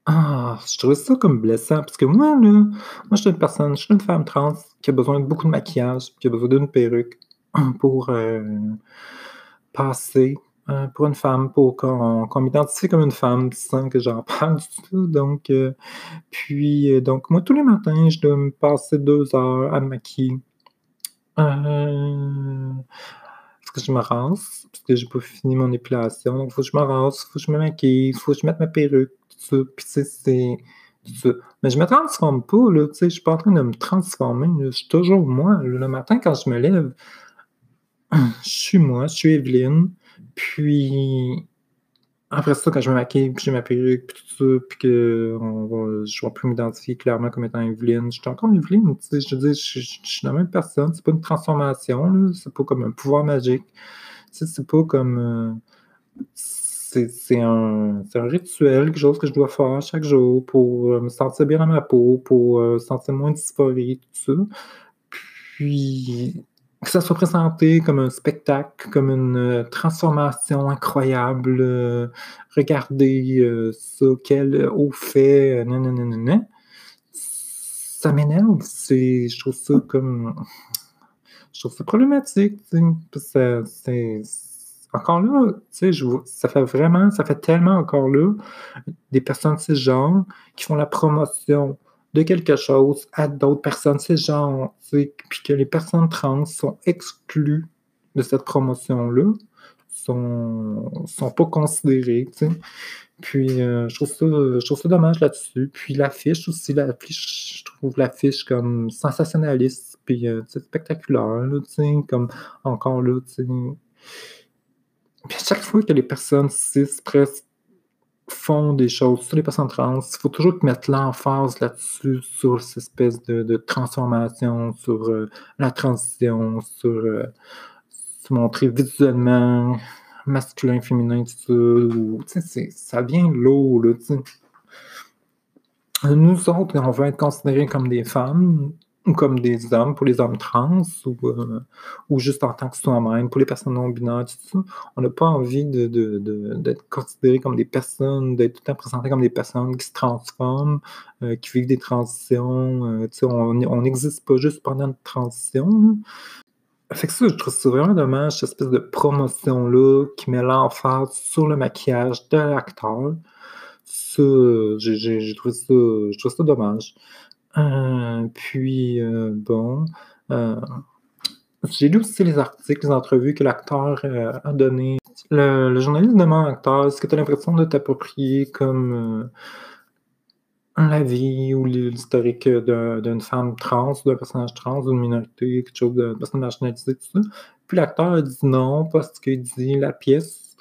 ah, je trouvais ça comme blessant. Parce que moi, là, moi, je suis une personne, je suis une femme trans qui a besoin de beaucoup de maquillage, qui a besoin d'une perruque <clears throat> pour euh, passer euh, pour une femme, pour qu'on m'identifie comme une femme sans que j'en <laughs> parle du tout. Donc, puis, donc, moi, tous les matins, je dois me passer deux heures à me maquiller. Parce que je me rase, parce que j'ai pas fini mon épilation. Donc, faut que je me rase, faut que je me maquille, il faut que je mette ma perruque, tout ça. Puis, c'est ça. Mais je me transforme pas, là, tu sais, je suis pas en train de me transformer, je suis toujours moi. Le matin, quand je me lève, <clears throat> je suis moi, je suis Evelyne. Puis après ça, quand je me maquille, puis j'ai ma perruque, puis tout ça, puis que je vais plus m'identifier clairement comme étant Evelyne, je suis encore Evelyne, tu sais, je veux dire, je, suis la même personne, c'est pas une transformation, c'est pas comme un pouvoir magique, c'est pas comme... Euh, c'est un, un, rituel, quelque chose que je dois faire chaque jour pour euh, me sentir bien dans ma peau, pour euh, sentir moins dysphorie, tout ça. Puis, que ça soit présenté comme un spectacle, comme une euh, transformation incroyable. Euh, regardez euh, ça, quel haut fait, nanana. Ça m'énerve. Je trouve ça comme. Je trouve ça problématique. C'est encore là, sais, ça fait vraiment, ça fait tellement encore là des personnes de ce genre qui font la promotion de quelque chose à d'autres personnes. C'est genre, puis que les personnes trans sont exclues de cette promotion-là, sont, sont pas considérées, Puis euh, je, trouve ça, je trouve ça dommage là-dessus. Puis l'affiche aussi, l'affiche, je trouve l'affiche comme sensationnaliste, puis euh, spectaculaire, là, comme encore là, tu Puis à chaque fois que les personnes cis presque font des choses sur les personnes trans, il faut toujours mettre l'emphase là-dessus, sur cette espèce de, transformation, sur euh, la transition, sur euh, se montrer visuellement masculin, féminin, tout ça. ça vient lourd, là, Nous autres, on veut être considérés comme des femmes, ou comme des hommes pour les hommes trans ou, euh, ou juste en tant que soi-même pour les personnes non binaires, tout ça. On n'a pas envie d'être de, de, considérés comme des personnes, d'être tout le temps présentés comme des personnes qui se transforment, euh, qui vivent des transitions. Euh, on n'existe pas juste pendant une transition. Fait que ça, je trouve ça vraiment dommage, cette espèce de promotion-là qui met l'emphase sur le maquillage de l'acteur. Ça, j'ai trouvé ça, je trouve ça dommage. Euh, puis, euh, bon, euh, j'ai lu aussi les articles, les entrevues que l'acteur a donné. Le, journaliste demande à l'acteur est-ce que tu as l'impression de t'approprier comme la vie ou l'historique d'une femme trans, d'un personnage trans, d'une minorité, quelque chose de personne nationalisée, tout ça? Puis l'acteur a dit non parce qu'il dit la pièce.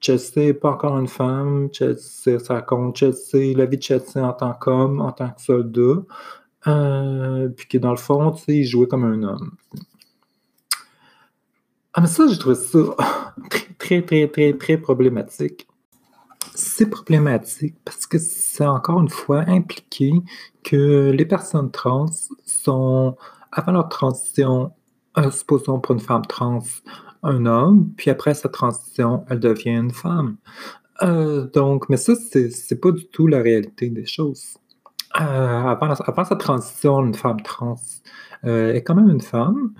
Chelsea n'est pas encore une femme. Chelsea, ça compte. Chelsea, la vie de Chelsea en tant qu'homme, en tant que soldat. Euh, puis que dans le fond, tu sais, il jouait comme un homme. Ah, mais ça, j'ai trouvé ça <laughs> très, très, très, très, très problématique. C'est problématique parce que c'est encore une fois impliqué que les personnes trans sont, avant leur transition, supposons pour une femme trans, un homme, puis après sa transition, elle devient une femme. Euh, donc, mais ça, c'est pas du tout la réalité des choses. Euh, avant, sa transition, une femme trans euh, est quand même une femme.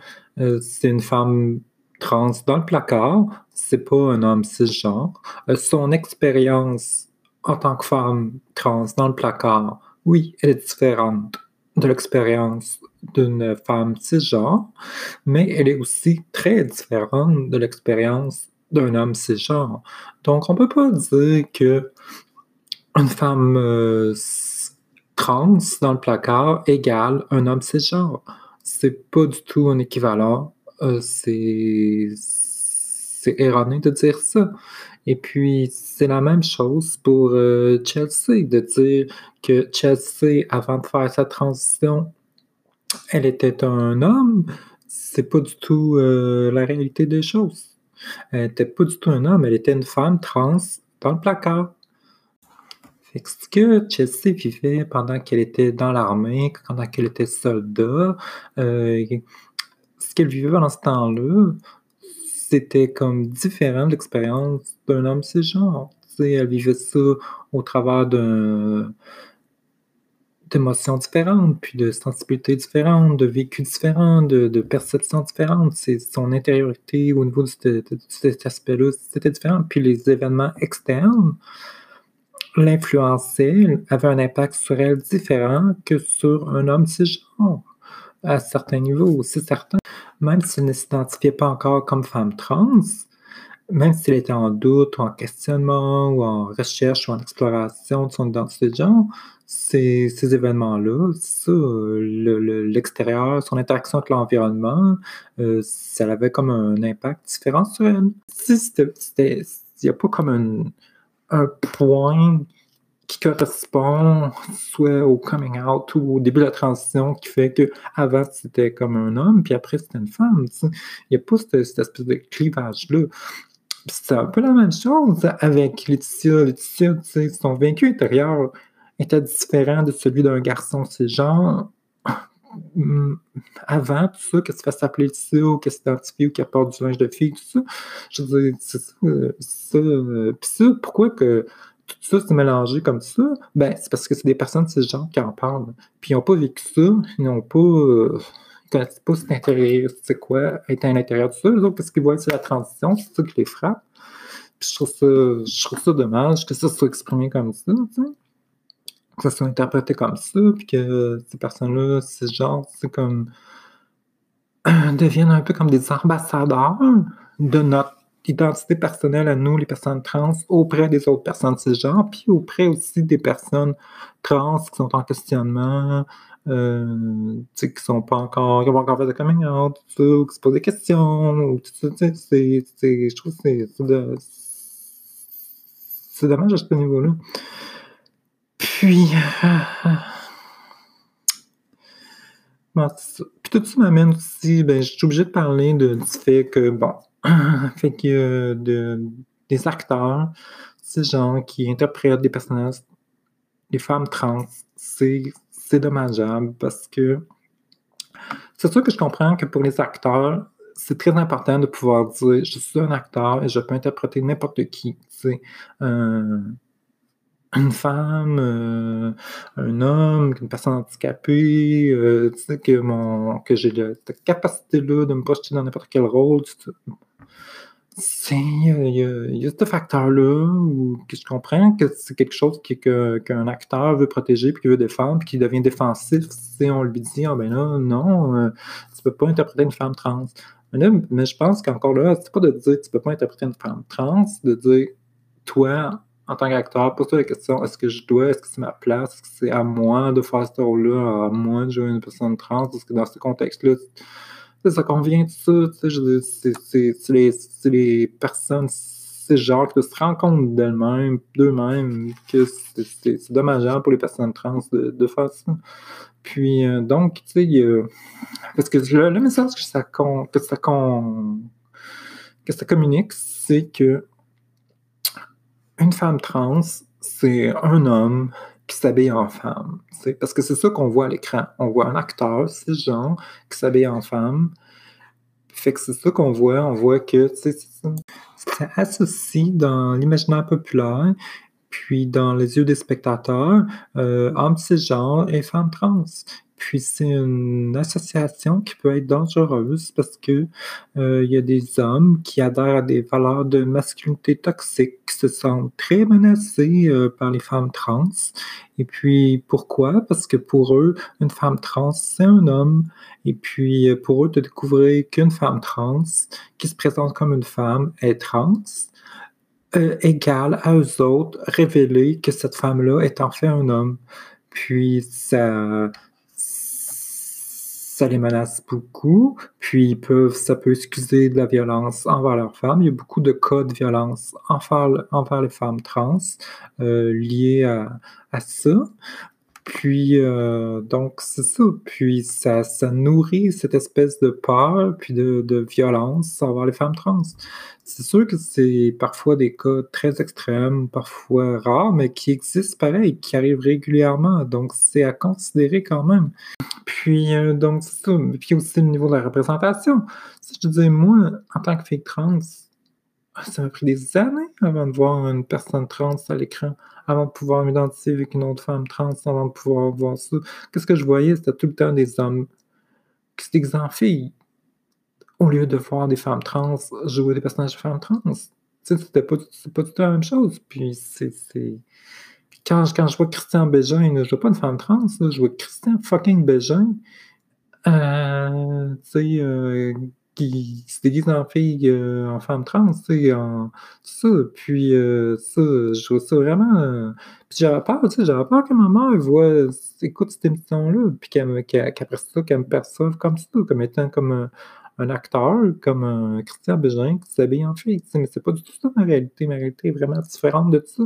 c'est une femme trans dans le placard. C'est pas un homme cisgenre. son expérience en tant que femme trans dans le placard, oui, elle est différente de l'expérience d'une femme cisgenre, mais elle est aussi très différente de l'expérience d'un homme cisgenre. Donc, on ne peut pas dire que une femme euh, trans dans le placard égale un homme cisgenre. C'est pas du tout un équivalent. Euh, c'est erroné de dire ça. Et puis, c'est la même chose pour euh, Chelsea, de dire que Chelsea, avant de faire sa transition, elle était un homme. C'est pas du tout la réalité des choses. Elle n'était pas du tout un homme, elle était une femme trans dans le placard ce que Chelsea vivait pendant qu'elle était dans l'armée, pendant qu'elle était soldat, euh, ce qu'elle vivait pendant ce temps-là, c'était comme différent de l'expérience d'un homme cisgenre. elle vivait ça au travers d'émotions différentes, puis de sensibilités différentes, de vécus différents, de, perceptions différentes. C'est son intériorité au niveau de, cet aspect-là, c'était différent. Puis les événements externes, l'influencer avait un impact sur elle différent que sur un homme cisgenre à certains niveaux. C'est certain, même s'il ne s'identifiait pas encore comme femme trans, même s'il était en doute ou en questionnement ou en recherche ou en exploration de son identité de genre, ces, événements-là, l'extérieur, son interaction avec l'environnement, euh, ça avait comme un impact différent sur elle. Si c'était, il n'y a pas comme un un point qui correspond soit au coming out ou au début de la transition qui fait que avant c'était comme un homme, puis après c'était une femme. Il n'y a pas cette, espèce de clivage-là. C'est un peu la même chose avec Laetitia. Laetitia, son vécu intérieur était différent de celui d'un garçon genre avant tout ça, que se fasse appeler ça, ou qu'elle s'identifie, ou qu'elle porte du linge de fille, tout ça. Je veux dire, c'est ça. ça Puis ça, pourquoi que tout ça s'est mélangé comme ça? Ben, c'est parce que c'est des personnes ces gens qui en parlent. Puis ils n'ont pas vécu ça, ils n'ont pas. Euh, pas cet intérieur, c'est quoi, être à l'intérieur de ça. Les autres, parce qu'ils voient c'est la transition, c'est ça qui les frappe. Puis je trouve ça, je trouve ça dommage que ça soit exprimé comme ça, que ça soit interprété comme ça, puis que ces personnes-là, ces genre, c'est comme <clears throat> deviennent un peu comme des ambassadeurs de notre identité personnelle à nous, les personnes trans, auprès des autres personnes de ce genre, puis auprès aussi des personnes trans qui sont en questionnement, euh, qui sont pas encore, qui ont encore fait de coming out, ou qui se posent des questions, ou tout ça, c'est, je trouve que c'est, c'est dommage à ce niveau-là. Puis, puis tout ça m'amène aussi, ben, je suis obligé de parler du fait que, bon, <laughs> fait que de, des acteurs, ces gens qui interprètent des personnages, des femmes trans, c'est dommageable parce que c'est sûr que je comprends que pour les acteurs, c'est très important de pouvoir dire je suis un acteur et je peux interpréter n'importe qui. Une femme, euh, un homme, une personne handicapée, euh, tu sais, que, mon, que j'ai cette capacité-là de me projeter dans n'importe quel rôle. Il y, a ce facteur-là que je comprends que c'est quelque chose qu'un acteur veut protéger puis qu'il veut défendre puis qui devient défensif si on lui dit Ah ben là, non, euh, tu peux pas interpréter une femme trans. Mais, mais je pense qu'encore là, c'est pas de dire tu peux pas interpréter une femme trans, de dire toi, en tant qu'acteur, pose-toi la question est-ce que je dois, est-ce que c'est ma place, est-ce que c'est à moi de faire ce rôle-là, à moi de jouer une personne trans, parce que dans ce contexte-là, ça convient de ça, c'est les, les personnes genre qui se rendent compte d'elles-mêmes, d'eux-mêmes, que c'est dommageable pour les personnes trans de, faire ça. Puis, euh, donc, tu sais, parce que le, message que ça, que ça, que ça communique, c'est que une femme trans, c'est un homme qui s'habille en femme. Parce que c'est ça qu'on voit à l'écran. On voit un acteur cisgenre qui s'habille en femme. Fait que c'est ça qu'on voit. On voit que c'est associé dans l'imaginaire populaire, puis dans les yeux des spectateurs, euh, homme cisgenre et femme trans. Puis c'est une association qui peut être dangereuse parce que euh, il y a des hommes qui adhèrent à des valeurs de masculinité toxique, qui se sentent très menacés euh, par les femmes trans. Et puis pourquoi? Parce que pour eux, une femme trans c'est un homme. Et puis euh, pour eux de découvrir qu'une femme trans qui se présente comme une femme est trans, égale à eux autres révéler que cette femme-là est en fait un homme. Puis ça, ça les menace beaucoup, puis ils peuvent, ça peut excuser de la violence envers leurs femmes. Il y a beaucoup de cas de violence envers, les femmes trans euh, liés à, à, ça. Puis, euh, donc, c'est ça. Puis, ça, ça nourrit cette espèce de peur, puis de, de violence envers les femmes trans. C'est sûr que c'est parfois des cas très extrêmes, parfois rares, mais qui existent pareil, qui arrivent régulièrement. Donc, c'est à considérer quand même. Puis, euh, donc, c'est ça. Puis aussi le niveau de la représentation. Si je te dis, moi, en tant que fille trans, ça m'a pris des années avant de voir une personne trans à l'écran avant de pouvoir m'identifier avec une autre femme trans, avant de pouvoir voir ça. Qu'est-ce que je voyais? C'était tout le temps des hommes qui se déguisaient en filles. Au lieu de voir des femmes trans jouer des personnages de femmes trans. C'était pas, pas tout la même chose. Puis c'est. Quand, quand je vois Christian Bégin, je vois pas une femme trans, je vois Christian fucking Bégin. Euh, tu sais, euh, qui se déguise en fille, euh, en femme trans, tu sais, en ça. Puis euh, ça, je trouve ça vraiment. Euh, puis j'avais peur, tu sais, j'avais peur que ma mère voit, écoute cette émission-là, puis qu'après ça, qu'elle me perçoive comme ça, comme étant comme un, acteur, comme un Christian Bégin qui s'habille en fille. Tu sais, mais c'est pas du tout ça ma réalité. Ma réalité est vraiment différente de ça.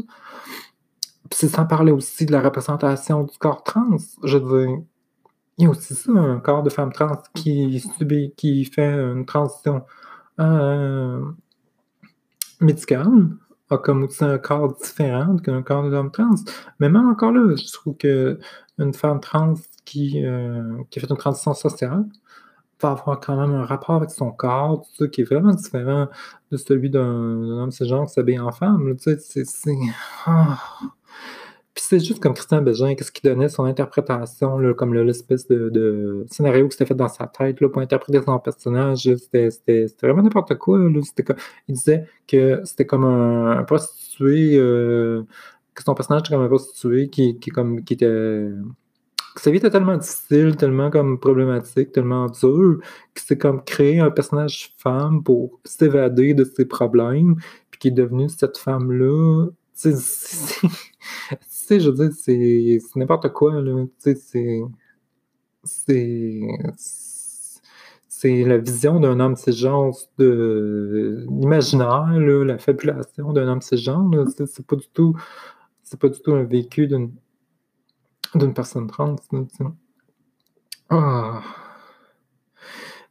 Puis c'est sans parler aussi de la représentation du corps trans. Je veux dire, il y a aussi ça, un corps de femme trans qui subit, qui fait une transition euh, médicale, a comme aussi un corps différent qu'un corps d'homme trans. Mais même encore là, je trouve qu'une femme trans qui, euh, qui fait une transition sociale va avoir quand même un rapport avec son corps, tout ça, qui est vraiment différent de celui d'un homme cisgenre qui s'habille en femme. Tu sais, c'est. Ah c'est juste comme Christian Bégin, qu'est-ce qu'il donnait, son interprétation, là, comme l'espèce de, scénario qui s'était fait dans sa tête là, pour interpréter son personnage. C'était vraiment n'importe quoi. Là. Comme, il disait que c'était comme un, prostitué, euh, que son personnage était comme un prostitué qui, qui, comme, qui était. sa vie était tellement difficile, tellement comme problématique, tellement dur, que c'est comme créer un personnage femme pour s'évader de ses problèmes, puis qui est devenu cette femme-là. <laughs> C'est je veux dire, c'est n'importe quoi, là. Tu sais, c'est. C'est la vision d'un homme cisgenre de l'imaginaire, la fabulation d'un homme cisgenre. C'est pas du tout. C'est pas du tout un vécu d'une personne trans. Ah.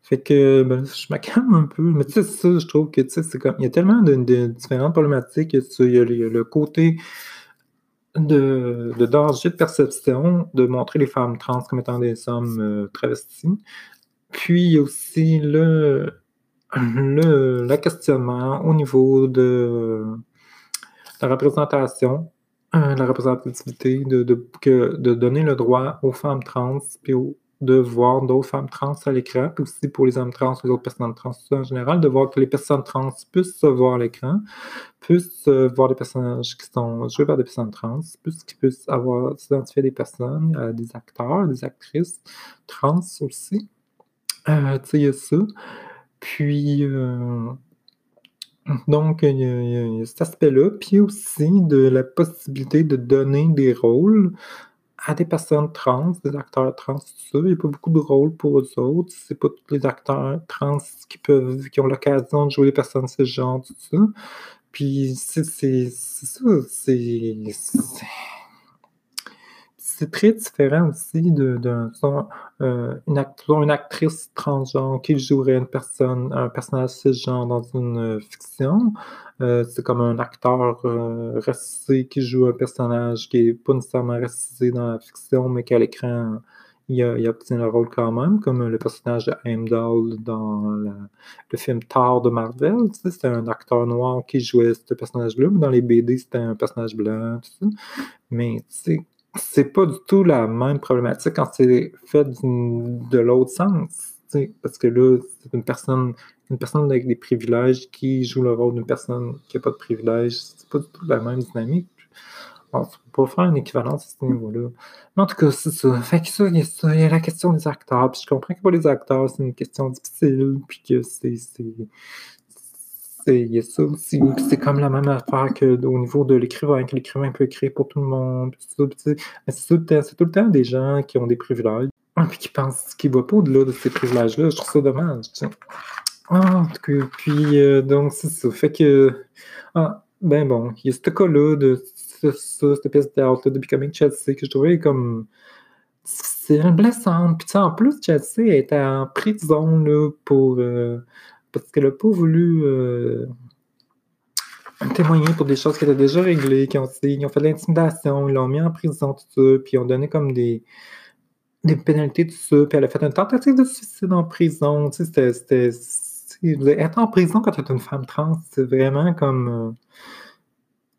Fait que ben, je m'accalme un peu. Mais tu sais, ça, je trouve que tu sais, c'est comme. Il y a tellement de, différentes problématiques. Il y a le côté de, de, danger de perception de montrer les femmes trans comme étant des hommes euh, travestis. Puis aussi le, le, questionnement au niveau de la représentation, euh, la représentativité, de, de, que, de donner le droit aux femmes trans puis aux, de voir d'autres femmes trans à l'écran, puis aussi pour les hommes trans, les autres personnes trans en général, de voir que les personnes trans puissent se voir à l'écran, puissent euh, voir des personnages qui sont joués par des personnes trans, puissent puissent avoir s'identifier des personnes, euh, des acteurs, des actrices trans aussi. Euh, tu sais, ça. Puis, donc, il y, a, cet aspect-là. Puis aussi de la possibilité de donner des rôles à des personnes trans, des acteurs trans, tout ça. Il n'y a pas beaucoup de rôles pour eux autres. C'est pas tous les acteurs trans qui peuvent, qui ont l'occasion de jouer les personnes de ce genre, tout ça. Puis c'est ça, c'est c'est très différent aussi de, euh, actrice transgenre qui jouerait une personne, un personnage cisgenre dans une euh, fiction. Euh, c'est comme un acteur racisé qui joue un personnage qui n'est pas nécessairement racisé dans la fiction, mais qu'à l'écran, il, obtient le rôle quand même, comme le personnage de Heimdall dans le film Thor de Marvel. Tu c'était un acteur noir qui jouait ce personnage-là, mais dans les BD, c'était un personnage blanc. Mais tu sais, c'est pas du tout la même problématique quand c'est fait de l'autre sens. Parce que là, c'est une personne, une personne avec des privilèges qui joue le rôle d'une personne qui n'a pas de privilèges. C'est pas du tout la même dynamique. On ne peut pas faire une équivalence à ce niveau-là. Mais en tout cas, c'est ça. Fait que ça, il y, a ça, il y a la question des acteurs. Puis je comprends que pour les acteurs, c'est une question difficile. Puis que c'est. C'est, il y a ça aussi. C'est comme la même affaire que au niveau de l'écrivain, que l'écrivain peut écrire pour tout le monde. C'est tout, le temps, c'est tout le temps des gens qui ont des privilèges. <laughs> Puis qui pensent, qui ne voient pas au-delà de ces privilèges-là. Je trouve ça dommage. Ah, en tout cas, puis euh, donc c'est ça. Fait que. Ah, ben bon, il y a ce cas-là de ça, cette pièce de de Becoming Chelsea que je trouvais comme c'est blessante. Puis en plus, Chelsea était en prison là, pour euh, parce qu'elle n'a pas voulu euh, témoigner pour des choses qui étaient déjà réglées, qui ont, ils ont fait de l'intimidation, ils l'ont mis en prison, tout ça, puis ils ont donné comme des, des pénalités, tout ça, puis elle a fait une tentative de suicide en prison. Tu sais, c'était. Être en prison quand tu es une femme trans, c'est vraiment comme. Euh,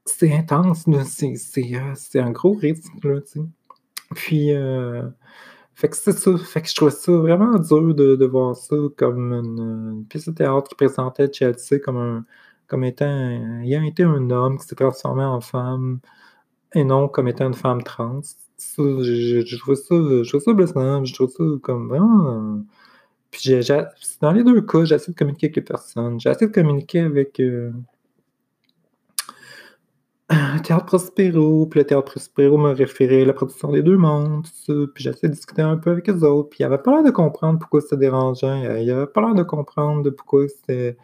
c'est intense, c'est un gros risque, là, tu sais. Puis, euh, fait que c'est ça. Fait que je trouvais ça vraiment dur de, voir ça comme une, pièce de théâtre qui présentait Chelsea comme un comme étant ayant été un homme qui s'est transformé en femme et non comme étant une femme trans. Ça, je, je, trouve ça, je trouve ça blessant, je trouve ça comme vraiment. Puis j'ai, dans les deux cas, j'ai essayé de communiquer avec les personnes. J'ai essayé de communiquer avec. Euh, Théâtre Prospero, puis le Théâtre Prospero me référait à la production des deux mondes, tout ça, puis j'essayais de discuter un peu avec eux autres, puis il avait pas l'air de comprendre pourquoi c'était dérangeant, il avait pas l'air de comprendre pourquoi c'était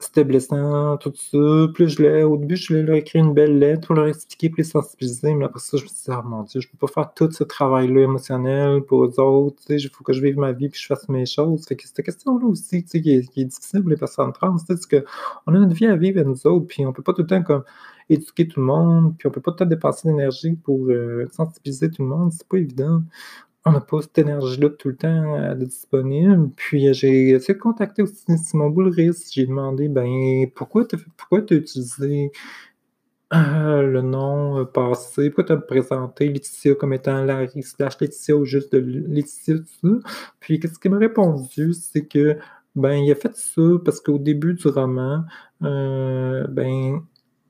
c'était blessant, tout ça. Puis je l'ai, au début, je voulais leur écrire une belle lettre pour leur expliquer, pour les sensibiliser. Mais après ça, je me suis dit, ah mon Dieu, je peux pas faire tout ce travail-là émotionnel pour eux autres. Il faut que je vive ma vie puis je fasse mes choses. Fait que cette question-là aussi, tu sais, qui est, difficile pour les personnes trans, c'est que on a notre vie à vivre à nous autres, puis on peut pas tout le temps comme éduquer tout le monde, puis on peut pas tout le temps dépenser d'énergie pour euh, sensibiliser tout le monde. C'est pas évident on n'a pas cette énergie-là tout le temps euh, disponible. Puis euh, j'ai essayé de contacter aussi Simon Boulris. J'ai demandé ben pourquoi tu as utilisé euh, le nom passé, pourquoi tu as présenté Laetitia comme étant Larry slash Laetitia ou juste de Laetitia. Puis qu'est-ce qu'il m'a répondu, c'est que ben il a fait ça parce qu'au début du roman, ben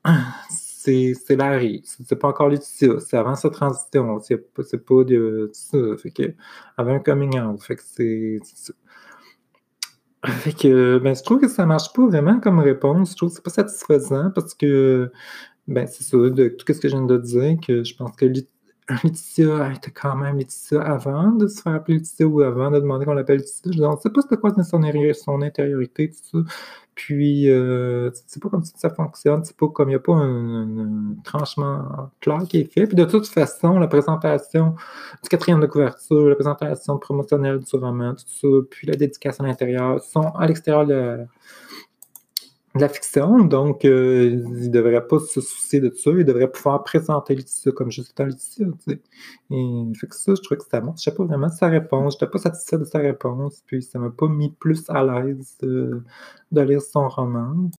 <clears throat> c'est Larry. C'est pas encore Laetitia. C'est avant sa transition. C'est pas, pas de ça. Fait avant un coming out. Fait que c'est. Fait que, ben, je trouve que ça marche pas vraiment comme réponse. Je trouve que c'est pas satisfaisant parce que, ben, c'est ça, de tout ce que je viens de dire, que je pense que Laetitia était quand même Laetitia avant de se faire appeler Laetitia ou avant de demander qu'on l'appelle Laetitia. Je ne sais pas c'était quoi son, son intériorité, tout ça. Puis, euh, c'est pas comme si ça fonctionne, c'est pas comme il n'y a pas un, tranchement clair qui est fait. Puis, de toute façon, la présentation du quatrième de couverture, la présentation promotionnelle du roman, tout ça, puis la dédication à l'intérieur sont à l'extérieur de, la fiction, donc euh, il ne devrait pas se soucier de ça, il devrait pouvoir présenter Laetitia comme juste étant Laetitia, tu. Et fait que ça, je trouvais que ça ne sais pas vraiment sa réponse, je n'étais pas satisfait de sa réponse, puis ça ne m'a pas mis plus à l'aise de, lire son roman.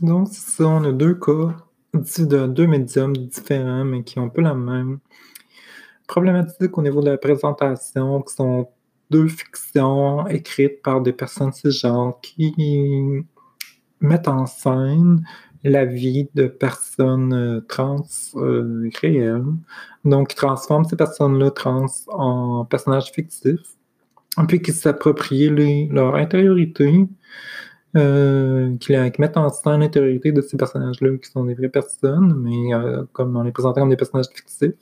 Donc, ça, on a deux cas, de, deux médiums différents, mais qui ont un peu la même problématique au niveau de la présentation, qui sont deux fictions écrites par des personnes cisgenres qui mettre en scène la vie de personnes euh, trans euh, réelles. Donc, qui transforment ces personnes-là trans en personnages fictifs, puis qui s'approprient leur intériorité, euh, qui, mettent en scène l'intériorité de ces personnages-là, qui sont des vraies personnes, mais comme on les présentait comme des personnages fictifs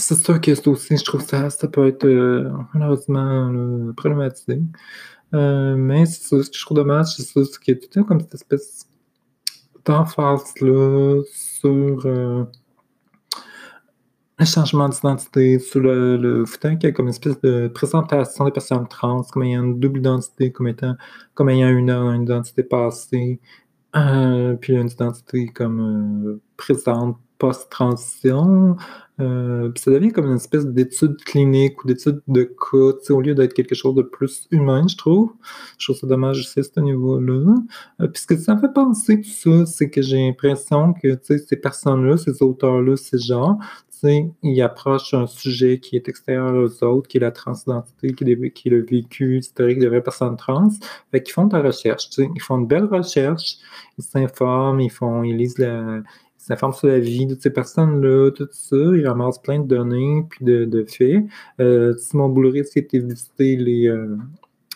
c'est sûr que c'est aussi, je trouve ça, ça peut être euh, malheureusement problématique. Euh, mais c'est ça, ce que je trouve dommage, c'est ça, c'est qu'il y a tout comme cette espèce d'emphase-là sur euh, le changement d'identité, sur le, le qu'il y a comme une espèce de présentation des personnes trans, comme ayant une double identité, comme étant, comme ayant une identité passée, puis une identité comme présente post-transition. Euh, puis ça devient comme une espèce d'étude clinique ou d'étude de cas, au lieu d'être quelque chose de plus humain, je trouve. Je trouve ça dommage aussi à ce niveau-là. Euh, puis ce que ça me fait penser, tout ça, c'est que j'ai l'impression que ces personnes-là, ces auteurs-là, ces gens, ils approchent un sujet qui est extérieur aux autres, qui est la transidentité, qui est, le vécu historique de vraies personnes trans. Fait qu'ils font de la recherche, ils font une belle recherche, ils s'informent, ils font, ils lisent la, s'informe sur la vie de ces personnes-là, tout ça. Il ramasse plein de données puis de, faits. Euh, Simon Boulris qui visiter les, euh,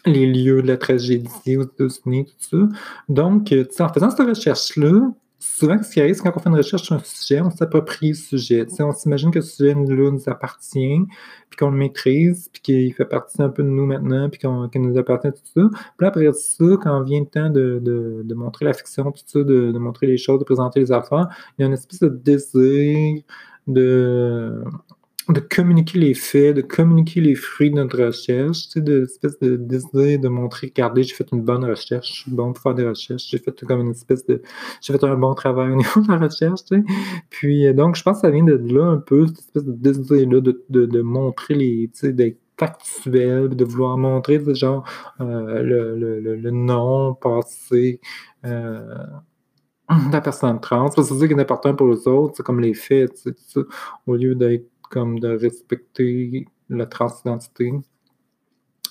les lieux de la tragédie aux États-Unis, tout ça. Donc, en faisant cette recherche-là, souvent, ce qui arrive, c'est quand on fait une recherche sur un sujet, on s'approprie le sujet. on s'imagine que ce sujet-là nous appartient, puis qu'on le maîtrise, puis qu'il fait partie un peu de nous maintenant, puis qu'il nous appartient, tout ça. Puis après ça, quand vient le temps de, montrer la fiction, tout ça, de, de, montrer les choses, de présenter les affaires, il y a une espèce de désir de de communiquer les faits, de communiquer les fruits de notre recherche, tu sais, de espèce de désir de montrer, regardez, j'ai fait une bonne recherche, je suis bon pour faire des recherches, j'ai fait comme une espèce de, j'ai fait un bon travail au <laughs> niveau de la recherche, tu sais. Puis euh, donc, je pense que ça vient de là un peu, cette espèce de désir-là de, de, de, montrer les, tu sais, d'être factuel, de vouloir montrer, genre, euh, le, le, le, passé, euh, <clears throat> de la personne trans, parce que c'est qui est important pour les autres, c'est comme les faits, tu sais, au lieu d'être comme de respecter la transidentité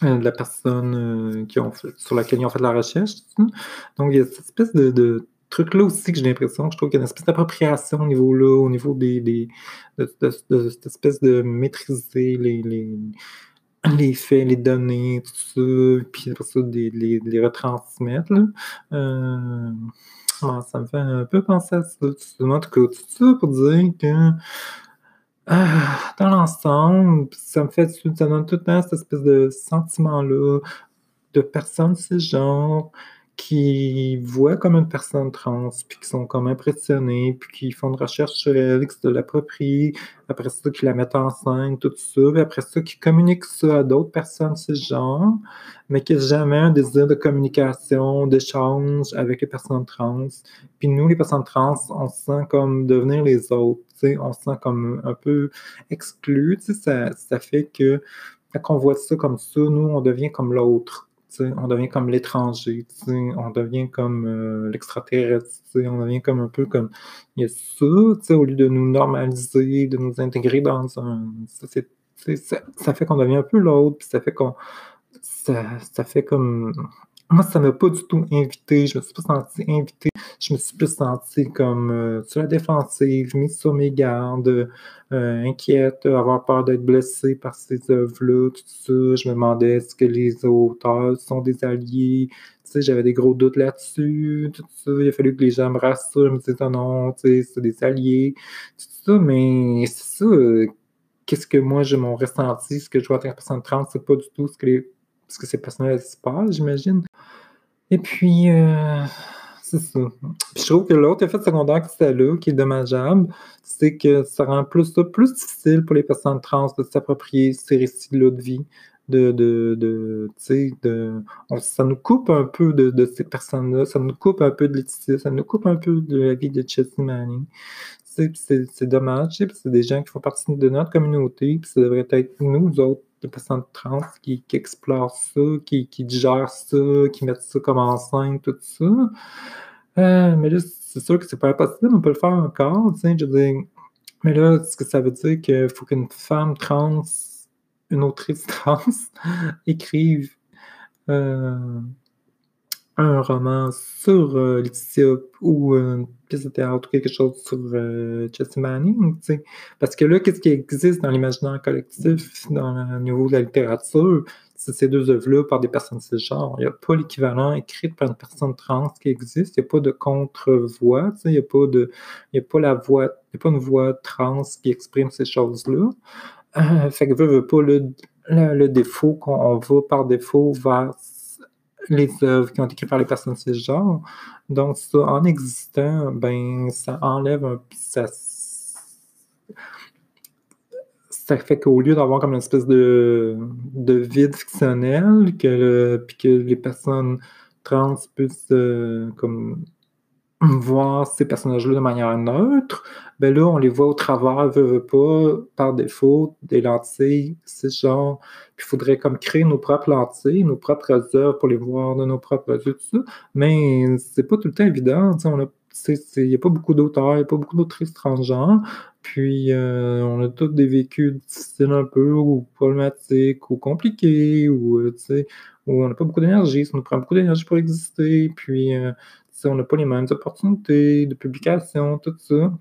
euh, de la personne euh, qui ont sur laquelle ils ont fait de la recherche. Donc, il y a cette espèce de, truc-là aussi que j'ai l'impression, je trouve qu'il y a une espèce d'appropriation au niveau là, au niveau des, de, cette espèce de maîtriser les, les, les, faits, les données, tout ça, puis après ça, les, les, retransmettre. Euh, ça me fait un peu penser à ça. En tout cas, tout ça pour dire que dans l'ensemble, ça me fait, ça donne tout le temps cette espèce de sentiment-là de personnes genre qui voient comme une personne trans, puis qui sont comme impressionnés, puis qui font une recherche sur elle, qui se l'approprient, après ça, qui la mettent en scène, tout ça, puis après ça, qui communiquent ça à d'autres personnes genre, mais qui n'ont jamais un désir de communication, d'échange avec les personnes trans. Puis nous, les personnes trans, on se sent comme devenir les autres, on se sent comme un peu exclu, ça, ça fait que quand on voit ça comme ça, nous, on devient comme l'autre on devient comme l'étranger, on devient comme euh, l'extraterrestre, on devient comme un peu comme il y a ça, au lieu de nous normaliser, de nous intégrer dans un. Ça, ça fait qu'on devient un peu l'autre, puis ça fait qu'on. Ça, ça, fait comme. Moi, ça m'a pas du tout invité, je me suis pas senti invité je me suis plus senti comme euh, sur la défensive, mise sur mes gardes, euh, inquiète, avoir peur d'être blessé par ces œuvres-là, tout ça. Je me demandais est-ce que les auteurs sont des alliés. Tu sais, j'avais des gros doutes là-dessus, tout ça. Il a fallu que les gens me rassurent, je me disaient oh non, tu sais, c'est des alliés, tout ça. Mais c'est ça. Euh, qu'est-ce que moi, j'ai mon ressenti, ce que je vois personne trans, c'est pas du tout ce que, les, ce que ces personnes se passent, j'imagine. Et puis, euh, c'est ça. je trouve que l'autre effet secondaire que c'était là, qui est dommageable, c'est que ça rend plus plus difficile pour les personnes trans de s'approprier ces récits-là de vie. De, de, de, de ça nous coupe un peu de, ces personnes-là, ça nous coupe un peu de Laetitia, ça nous coupe un peu de la vie de Chelsea Manning. C'est dommage, c'est des gens qui font partie de notre communauté, puis ça devrait être nous autres de personnes trans qui, explorent ça, qui, qui digèrent ça, qui mettent ça comme enceinte, tout ça. Euh, mais là, c'est sûr que c'est pas impossible, on peut le faire encore, je. Mais là, ce que ça veut dire qu'il faut qu'une femme trans, une autrice <laughs> trans, écrive euh, un roman sur euh, Laetitia ou une pièce de théâtre ou quelque chose sur euh, Manning. Parce que là, qu'est-ce qui existe dans l'imaginaire collectif, dans le niveau de la littérature, c'est ces deux œuvres-là par des personnes de ce genre. Il n'y a pas l'équivalent écrit par une personne trans qui existe. Il n'y a pas de contre-voix. Il n'y a pas de. Il y a pas la voix. Il n'y a pas une voix trans qui exprime ces choses-là. Euh, fait que veut, pas le, le défaut qu'on va par défaut vers les œuvres qui ont été écrites par les personnes genre. Donc, ça, en existant, ben, ça enlève un ça, ça fait qu'au lieu d'avoir comme une espèce de, de vide fictionnel, que puis que les personnes trans puissent euh, comme voir ces personnages-là de manière neutre, ben là, on les voit au travers, veut, veut pas, par défaut, des lentilles, c'est genre, puis il faudrait comme créer nos propres lentilles, nos propres œuvres pour les voir de nos propres yeux, tout ça, mais c'est pas tout le temps évident, on a il n'y a pas beaucoup d'auteurs, il n'y a pas beaucoup d'autrices transgenres. Puis, euh, on a tous des vécus difficiles un peu, ou problématiques, ou compliqués, ou, euh, où on n'a pas beaucoup d'énergie, ça nous prend beaucoup d'énergie pour exister. Puis, euh, on n'a pas les mêmes opportunités de publication, tout ça.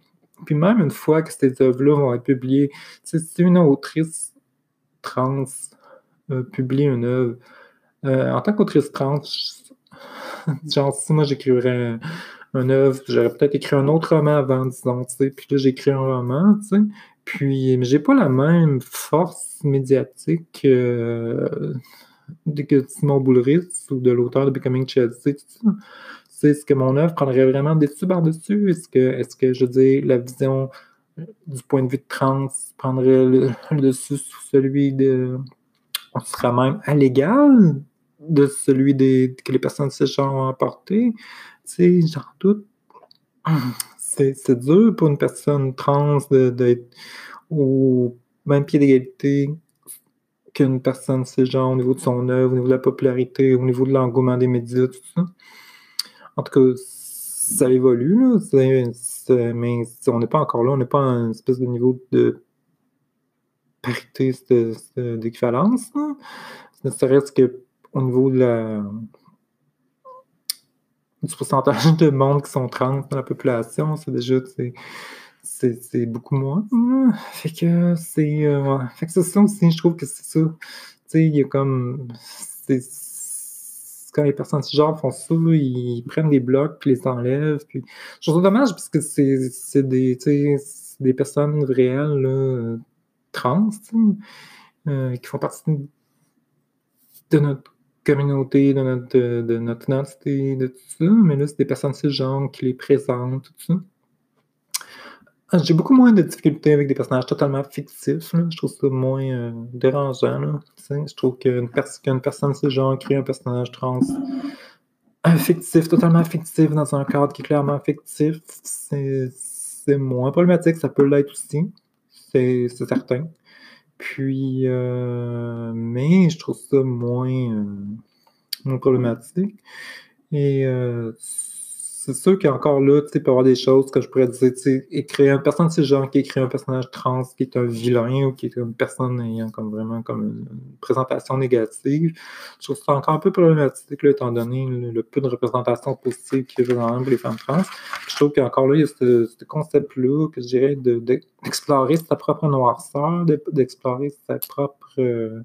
Puis même une fois que ces œuvres-là vont être publiées, si une autrice trans publie une œuvre, Euh, en tant qu'autrice trans, <laughs> genre, si moi j'écrirais un œuvre, j'aurais peut-être écrit un autre roman avant, disons, tu sais, puis là j'écris un roman, tu sais, puis mais j'ai pas la même force médiatique euh, que Simon Boulris ou de l'auteur de Becoming Chelsea, tout ça. Est-ce que mon œuvre prendrait vraiment dessus par-dessus? Est-ce que, est-ce que, je dis, la vision du point de vue de trans prendrait le, dessus sous celui de. On sera même à l'égal de celui des, que les personnes de ce genre ont apporté? J'en doute. C'est, dur pour une personne trans d'être au même pied d'égalité qu'une personne de ce genre au niveau de son œuvre, au niveau de la popularité, au niveau de l'engouement des médias, tout ça. En tout cas, ça évolue, là. mais on n'est pas encore là, on n'est pas à une espèce de niveau de parité, d'équivalence. Ne serait-ce qu'au niveau de la, du pourcentage de monde qui sont trans dans la population, c'est déjà c'est beaucoup moins. Fait que c'est euh, fait que c'est ça aussi, je trouve que c'est ça. Tu sais, il y a comme quand les personnes genre font ça, ils prennent des blocs puis les enlèvent. Puis... Je trouve dommage parce que c'est des, des personnes réelles, trans, euh, qui font partie de notre communauté, de notre, de, notre identité, de tout ça. Mais là, c'est des personnes cisgenres qui les présentent, tout ça. Ah, j'ai beaucoup moins de difficultés avec des personnages totalement fictifs. Je trouve ça moins euh, dérangeant. Je trouve qu'une personne personne genre crée un personnage trans fictif, totalement fictif, dans un cadre qui est clairement fictif, c'est moins problématique. Ça peut l'être aussi. C'est certain. Puis, euh, mais je trouve ça moins, euh, moins problématique. Et c'est sûr qu'encore là, tu y avoir des choses que je pourrais dire, tu sais, écrire un personne de genre qui écrit un personnage trans qui est un vilain ou qui est une personne ayant comme vraiment comme une, présentation négative. Je trouve ça encore un peu problématique, là, étant donné le, peu de représentation positive qu'il y a dans les femmes trans. Je trouve qu'encore là, il y a ce, concept-là, que je dirais, d'explorer sa propre noirceur, d'explorer sa propre euh,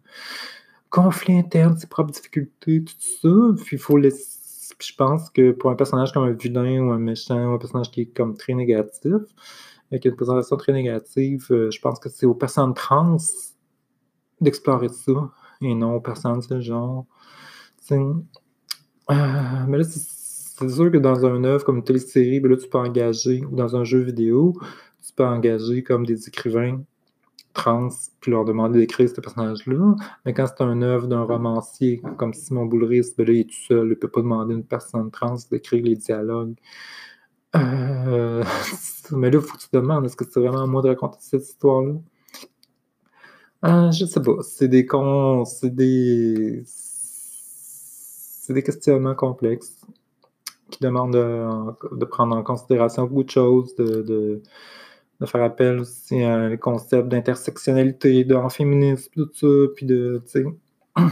conflit interne, ses propres difficultés, tout ça. Puis il faut laisser je pense que pour un personnage comme un vilain ou un méchant ou un personnage qui est comme très négatif, avec une présentation très négative, euh, je pense que c'est aux personnes trans d'explorer ça et non aux personnes de ce genre. Euh, mais là, c'est sûr que dans un œuvre comme une télésérie, ben là, tu peux engager, ou dans un jeu vidéo, tu peux engager comme des écrivains trans, puis leur demander d'écrire ce personnage-là. Mais quand c'est un œuvre d'un romancier comme Simon Boulris, ben il est tout seul, il ne peut pas demander à une personne trans d'écrire les dialogues. Euh, <laughs> mais là, il faut que tu demandes, est-ce que c'est vraiment à moi de raconter cette histoire-là? Euh, je sais pas. C'est des cons. C'est des. C'est des questionnements complexes qui demandent de, prendre en considération beaucoup de choses, de faire appel aussi à les concepts d'intersectionnalité, de féminisme, tout ça, puis de, tu sais, <clears throat>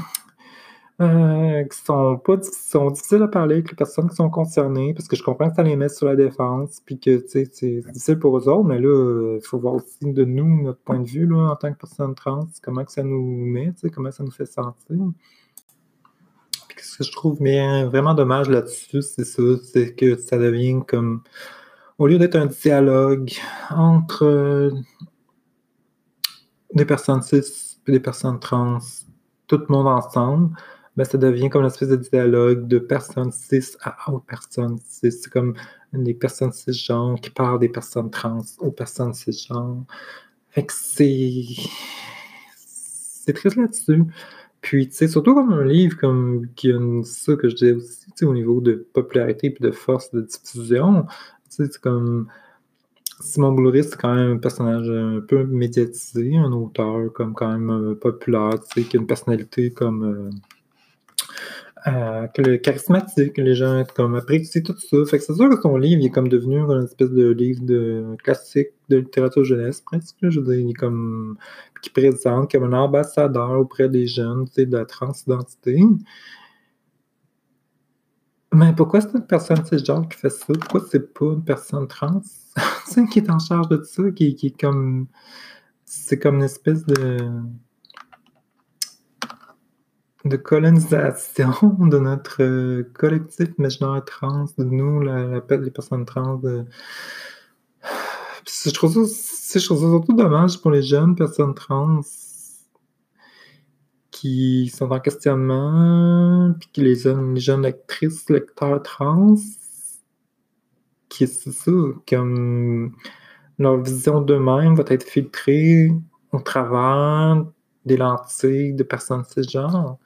euh, qui sont pas sont difficiles à parler avec les personnes qui sont concernées, parce que je comprends que ça les met sur la défense, puis que, tu sais, c'est difficile pour eux autres, mais là, il faut voir aussi de nous, notre point de vue, là, en tant que personne trans, comment que ça nous met, tu sais, comment ça nous fait sentir. Puis ce que je trouve vraiment dommage là-dessus, c'est ça, c'est que ça devient comme au lieu d'être un dialogue entre des personnes cis et des personnes trans, tout le monde ensemble, ben, ça devient comme une espèce de dialogue de personnes cis à autres personnes cis. C'est comme des personnes cisgenres qui parlent des personnes trans aux personnes cisgenres. Fait que c'est. C'est triste là-dessus. Puis, tu surtout comme un livre comme qui a ça que je disais aussi, tu sais, au niveau de popularité et de force de diffusion, c'est comme. Simon Boulris, c'est quand même un personnage un peu médiatisé, un auteur comme quand même euh, populaire, qui a une personnalité comme. Euh, euh, charismatique, les gens comme apprécient tout ça. Fait que c'est sûr que son livre il est comme devenu une espèce de livre de classique de littérature jeunesse presque. Je veux dire, il est comme qui présente comme un ambassadeur auprès des jeunes, tu sais, de la transidentité. Mais pourquoi c'est une personne cisgenre qui fait ça? Pourquoi c'est pas une personne trans? <laughs> qui est en charge de ça, qui, qui est comme. C'est comme une espèce de. de colonisation <laughs> de notre euh, collectif imaginaire trans, de nous, la, la, les personnes trans. De... <sighs> Je trouve, ça, je trouve ça surtout dommage pour les jeunes personnes trans qui sont en questionnement, puis que les jeunes, les jeunes lectrices, lecteurs trans, qui c'est ça, comme leur vision d'eux-mêmes va être filtrée au travers des lentilles de personnes de ce genre.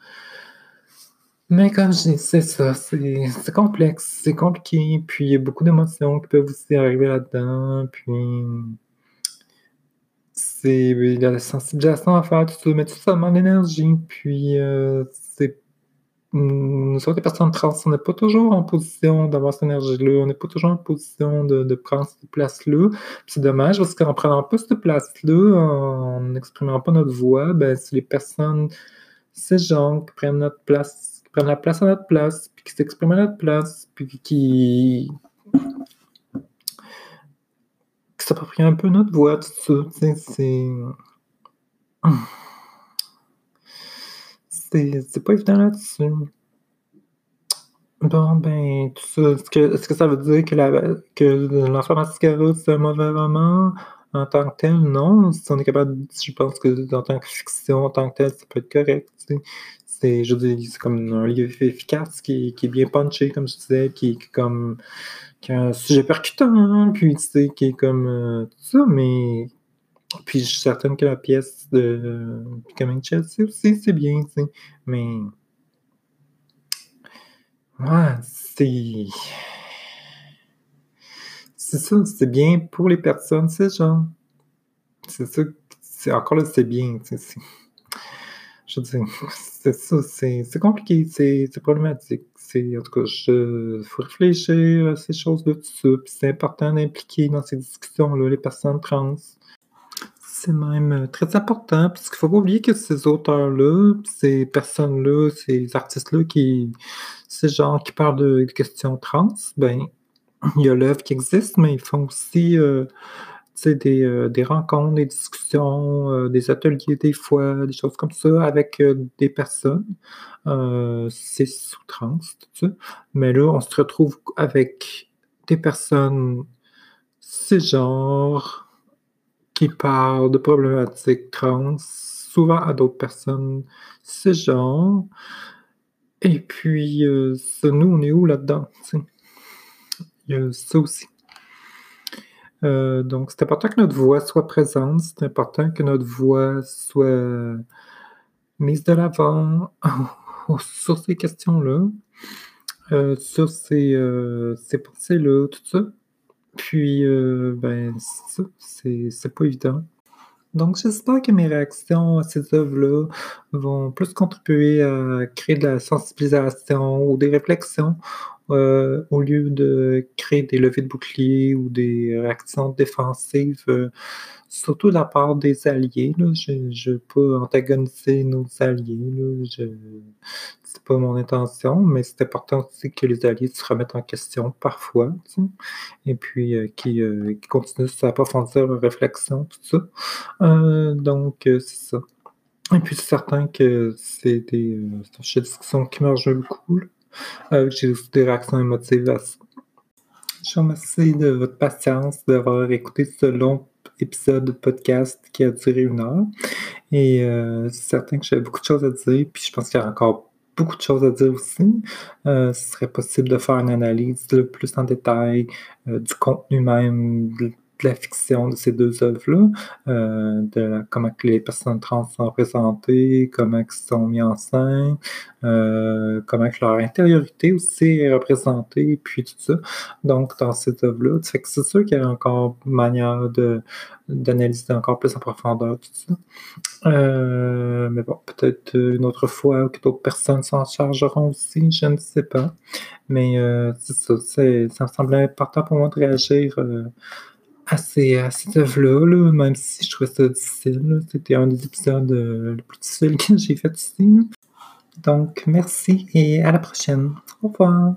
Mais comme je dis, c'est ça, c'est complexe, c'est compliqué, puis il y a beaucoup d'émotions qui peuvent aussi arriver là-dedans, puis c'est il y a la sensibilisation à faire, tout ça, mais tout demande l'énergie, puis euh, c'est nous autres, les personnes trans, on n'est pas toujours en position d'avoir cette énergie-là, on n'est pas toujours en position de, prendre cette place-là. C'est dommage parce qu'en prenant pas cette place-là, en n'exprimant pas notre voix, ben, c'est les personnes, ces gens qui prennent notre place, qui prennent la place à notre place, puis qui s'expriment à notre place, puis qui, qui s'approprient un peu notre voix, tout ça. C'est. c'est pas évident là-dessus. Bon, ben, tout ça, est-ce que, ça veut dire que, la, que l'enfant c'est un mauvais roman? En tant que tel? Non. Si on est capable, je pense que en tant que fiction, en tant que tel, ça peut être correct. C'est, je dis, c'est comme un livre efficace qui, qui, est bien punché, comme je disais, qui, qui comme qui a un sujet percutant, puis tu sais, qui est comme euh, tout ça, mais puis je suis certaine que la pièce de Becoming Chelsea aussi, c'est bien, tu sais. Mais. Ouais, c'est. C'est ça, c'est bien pour les personnes, c'est genre. C'est ça, c'est encore là, c'est bien, tu sais. Je veux dire, c'est ça, c'est compliqué, c'est problématique. En tout cas, il faut réfléchir à ces choses-là, c'est important d'impliquer dans ces discussions-là les personnes trans. C'est même euh, très important, parce qu'il faut pas oublier que ces auteurs-là, ces personnes-là, ces artistes-là, qui, ces gens qui parlent de, questions trans, ben, il y a l'œuvre qui existe, mais ils font aussi euh, des, euh, des, rencontres, des discussions, des ateliers des fois, des choses comme ça avec des personnes. c'est sous trans, tout ça. Mais là, on se retrouve avec des personnes genre qui parle de problématiques trans, souvent à d'autres personnes genre. Et puis, euh, nous, on est où là-dedans? Il y a ça aussi. Euh, donc, c'est important que notre voix soit présente, c'est important que notre voix soit mise de l'avant <laughs> sur ces questions-là, euh, sur ces, ces pensées-là, tout ça. Puis, euh, ben, c'est pas évident. Donc, j'espère que mes réactions à ces œuvres-là vont plus contribuer à créer de la sensibilisation ou des réflexions euh, au lieu de créer des levées de boucliers ou des réactions défensives, euh, surtout de la part des alliés. Je ne veux pas antagoniser nos alliés. Ce n'est pas mon intention, mais c'est important aussi que les alliés se remettent en question parfois, et puis euh, qui, qui, continuent à approfondir leur réflexion, tout ça. donc, c'est ça. Et puis, c'est certain que c'est des, discussions qui marchent beaucoup. Euh, j'ai aussi des réactions émotives à ça. Je vous remercie de votre patience, d'avoir écouté ce long épisode de podcast qui a duré une heure. Et euh, c'est certain que j'avais beaucoup de choses à dire, puis je pense qu'il y a encore beaucoup de choses à dire aussi. Euh, ce serait possible de faire une analyse plus en détail du contenu même, la fiction de ces deux œuvres-là, euh, de comment les personnes trans sont représentées, comment ils sont mis en scène, euh, comment leur intériorité aussi est représentée, puis tout ça. Donc, dans ces œuvres-là, c'est sûr qu'il y a encore une manière de, d'analyser encore plus en profondeur tout ça. Euh, mais bon, peut-être une autre fois que d'autres personnes s'en chargeront aussi, je ne sais pas. Mais c'est ça, ça me semblait important pour moi de réagir ces, à cette œuvre-là, même si je trouvais ça difficile. C'était un des épisodes euh, les plus difficiles <laughs> que j'ai fait ici. Donc, merci et à la prochaine. Au revoir.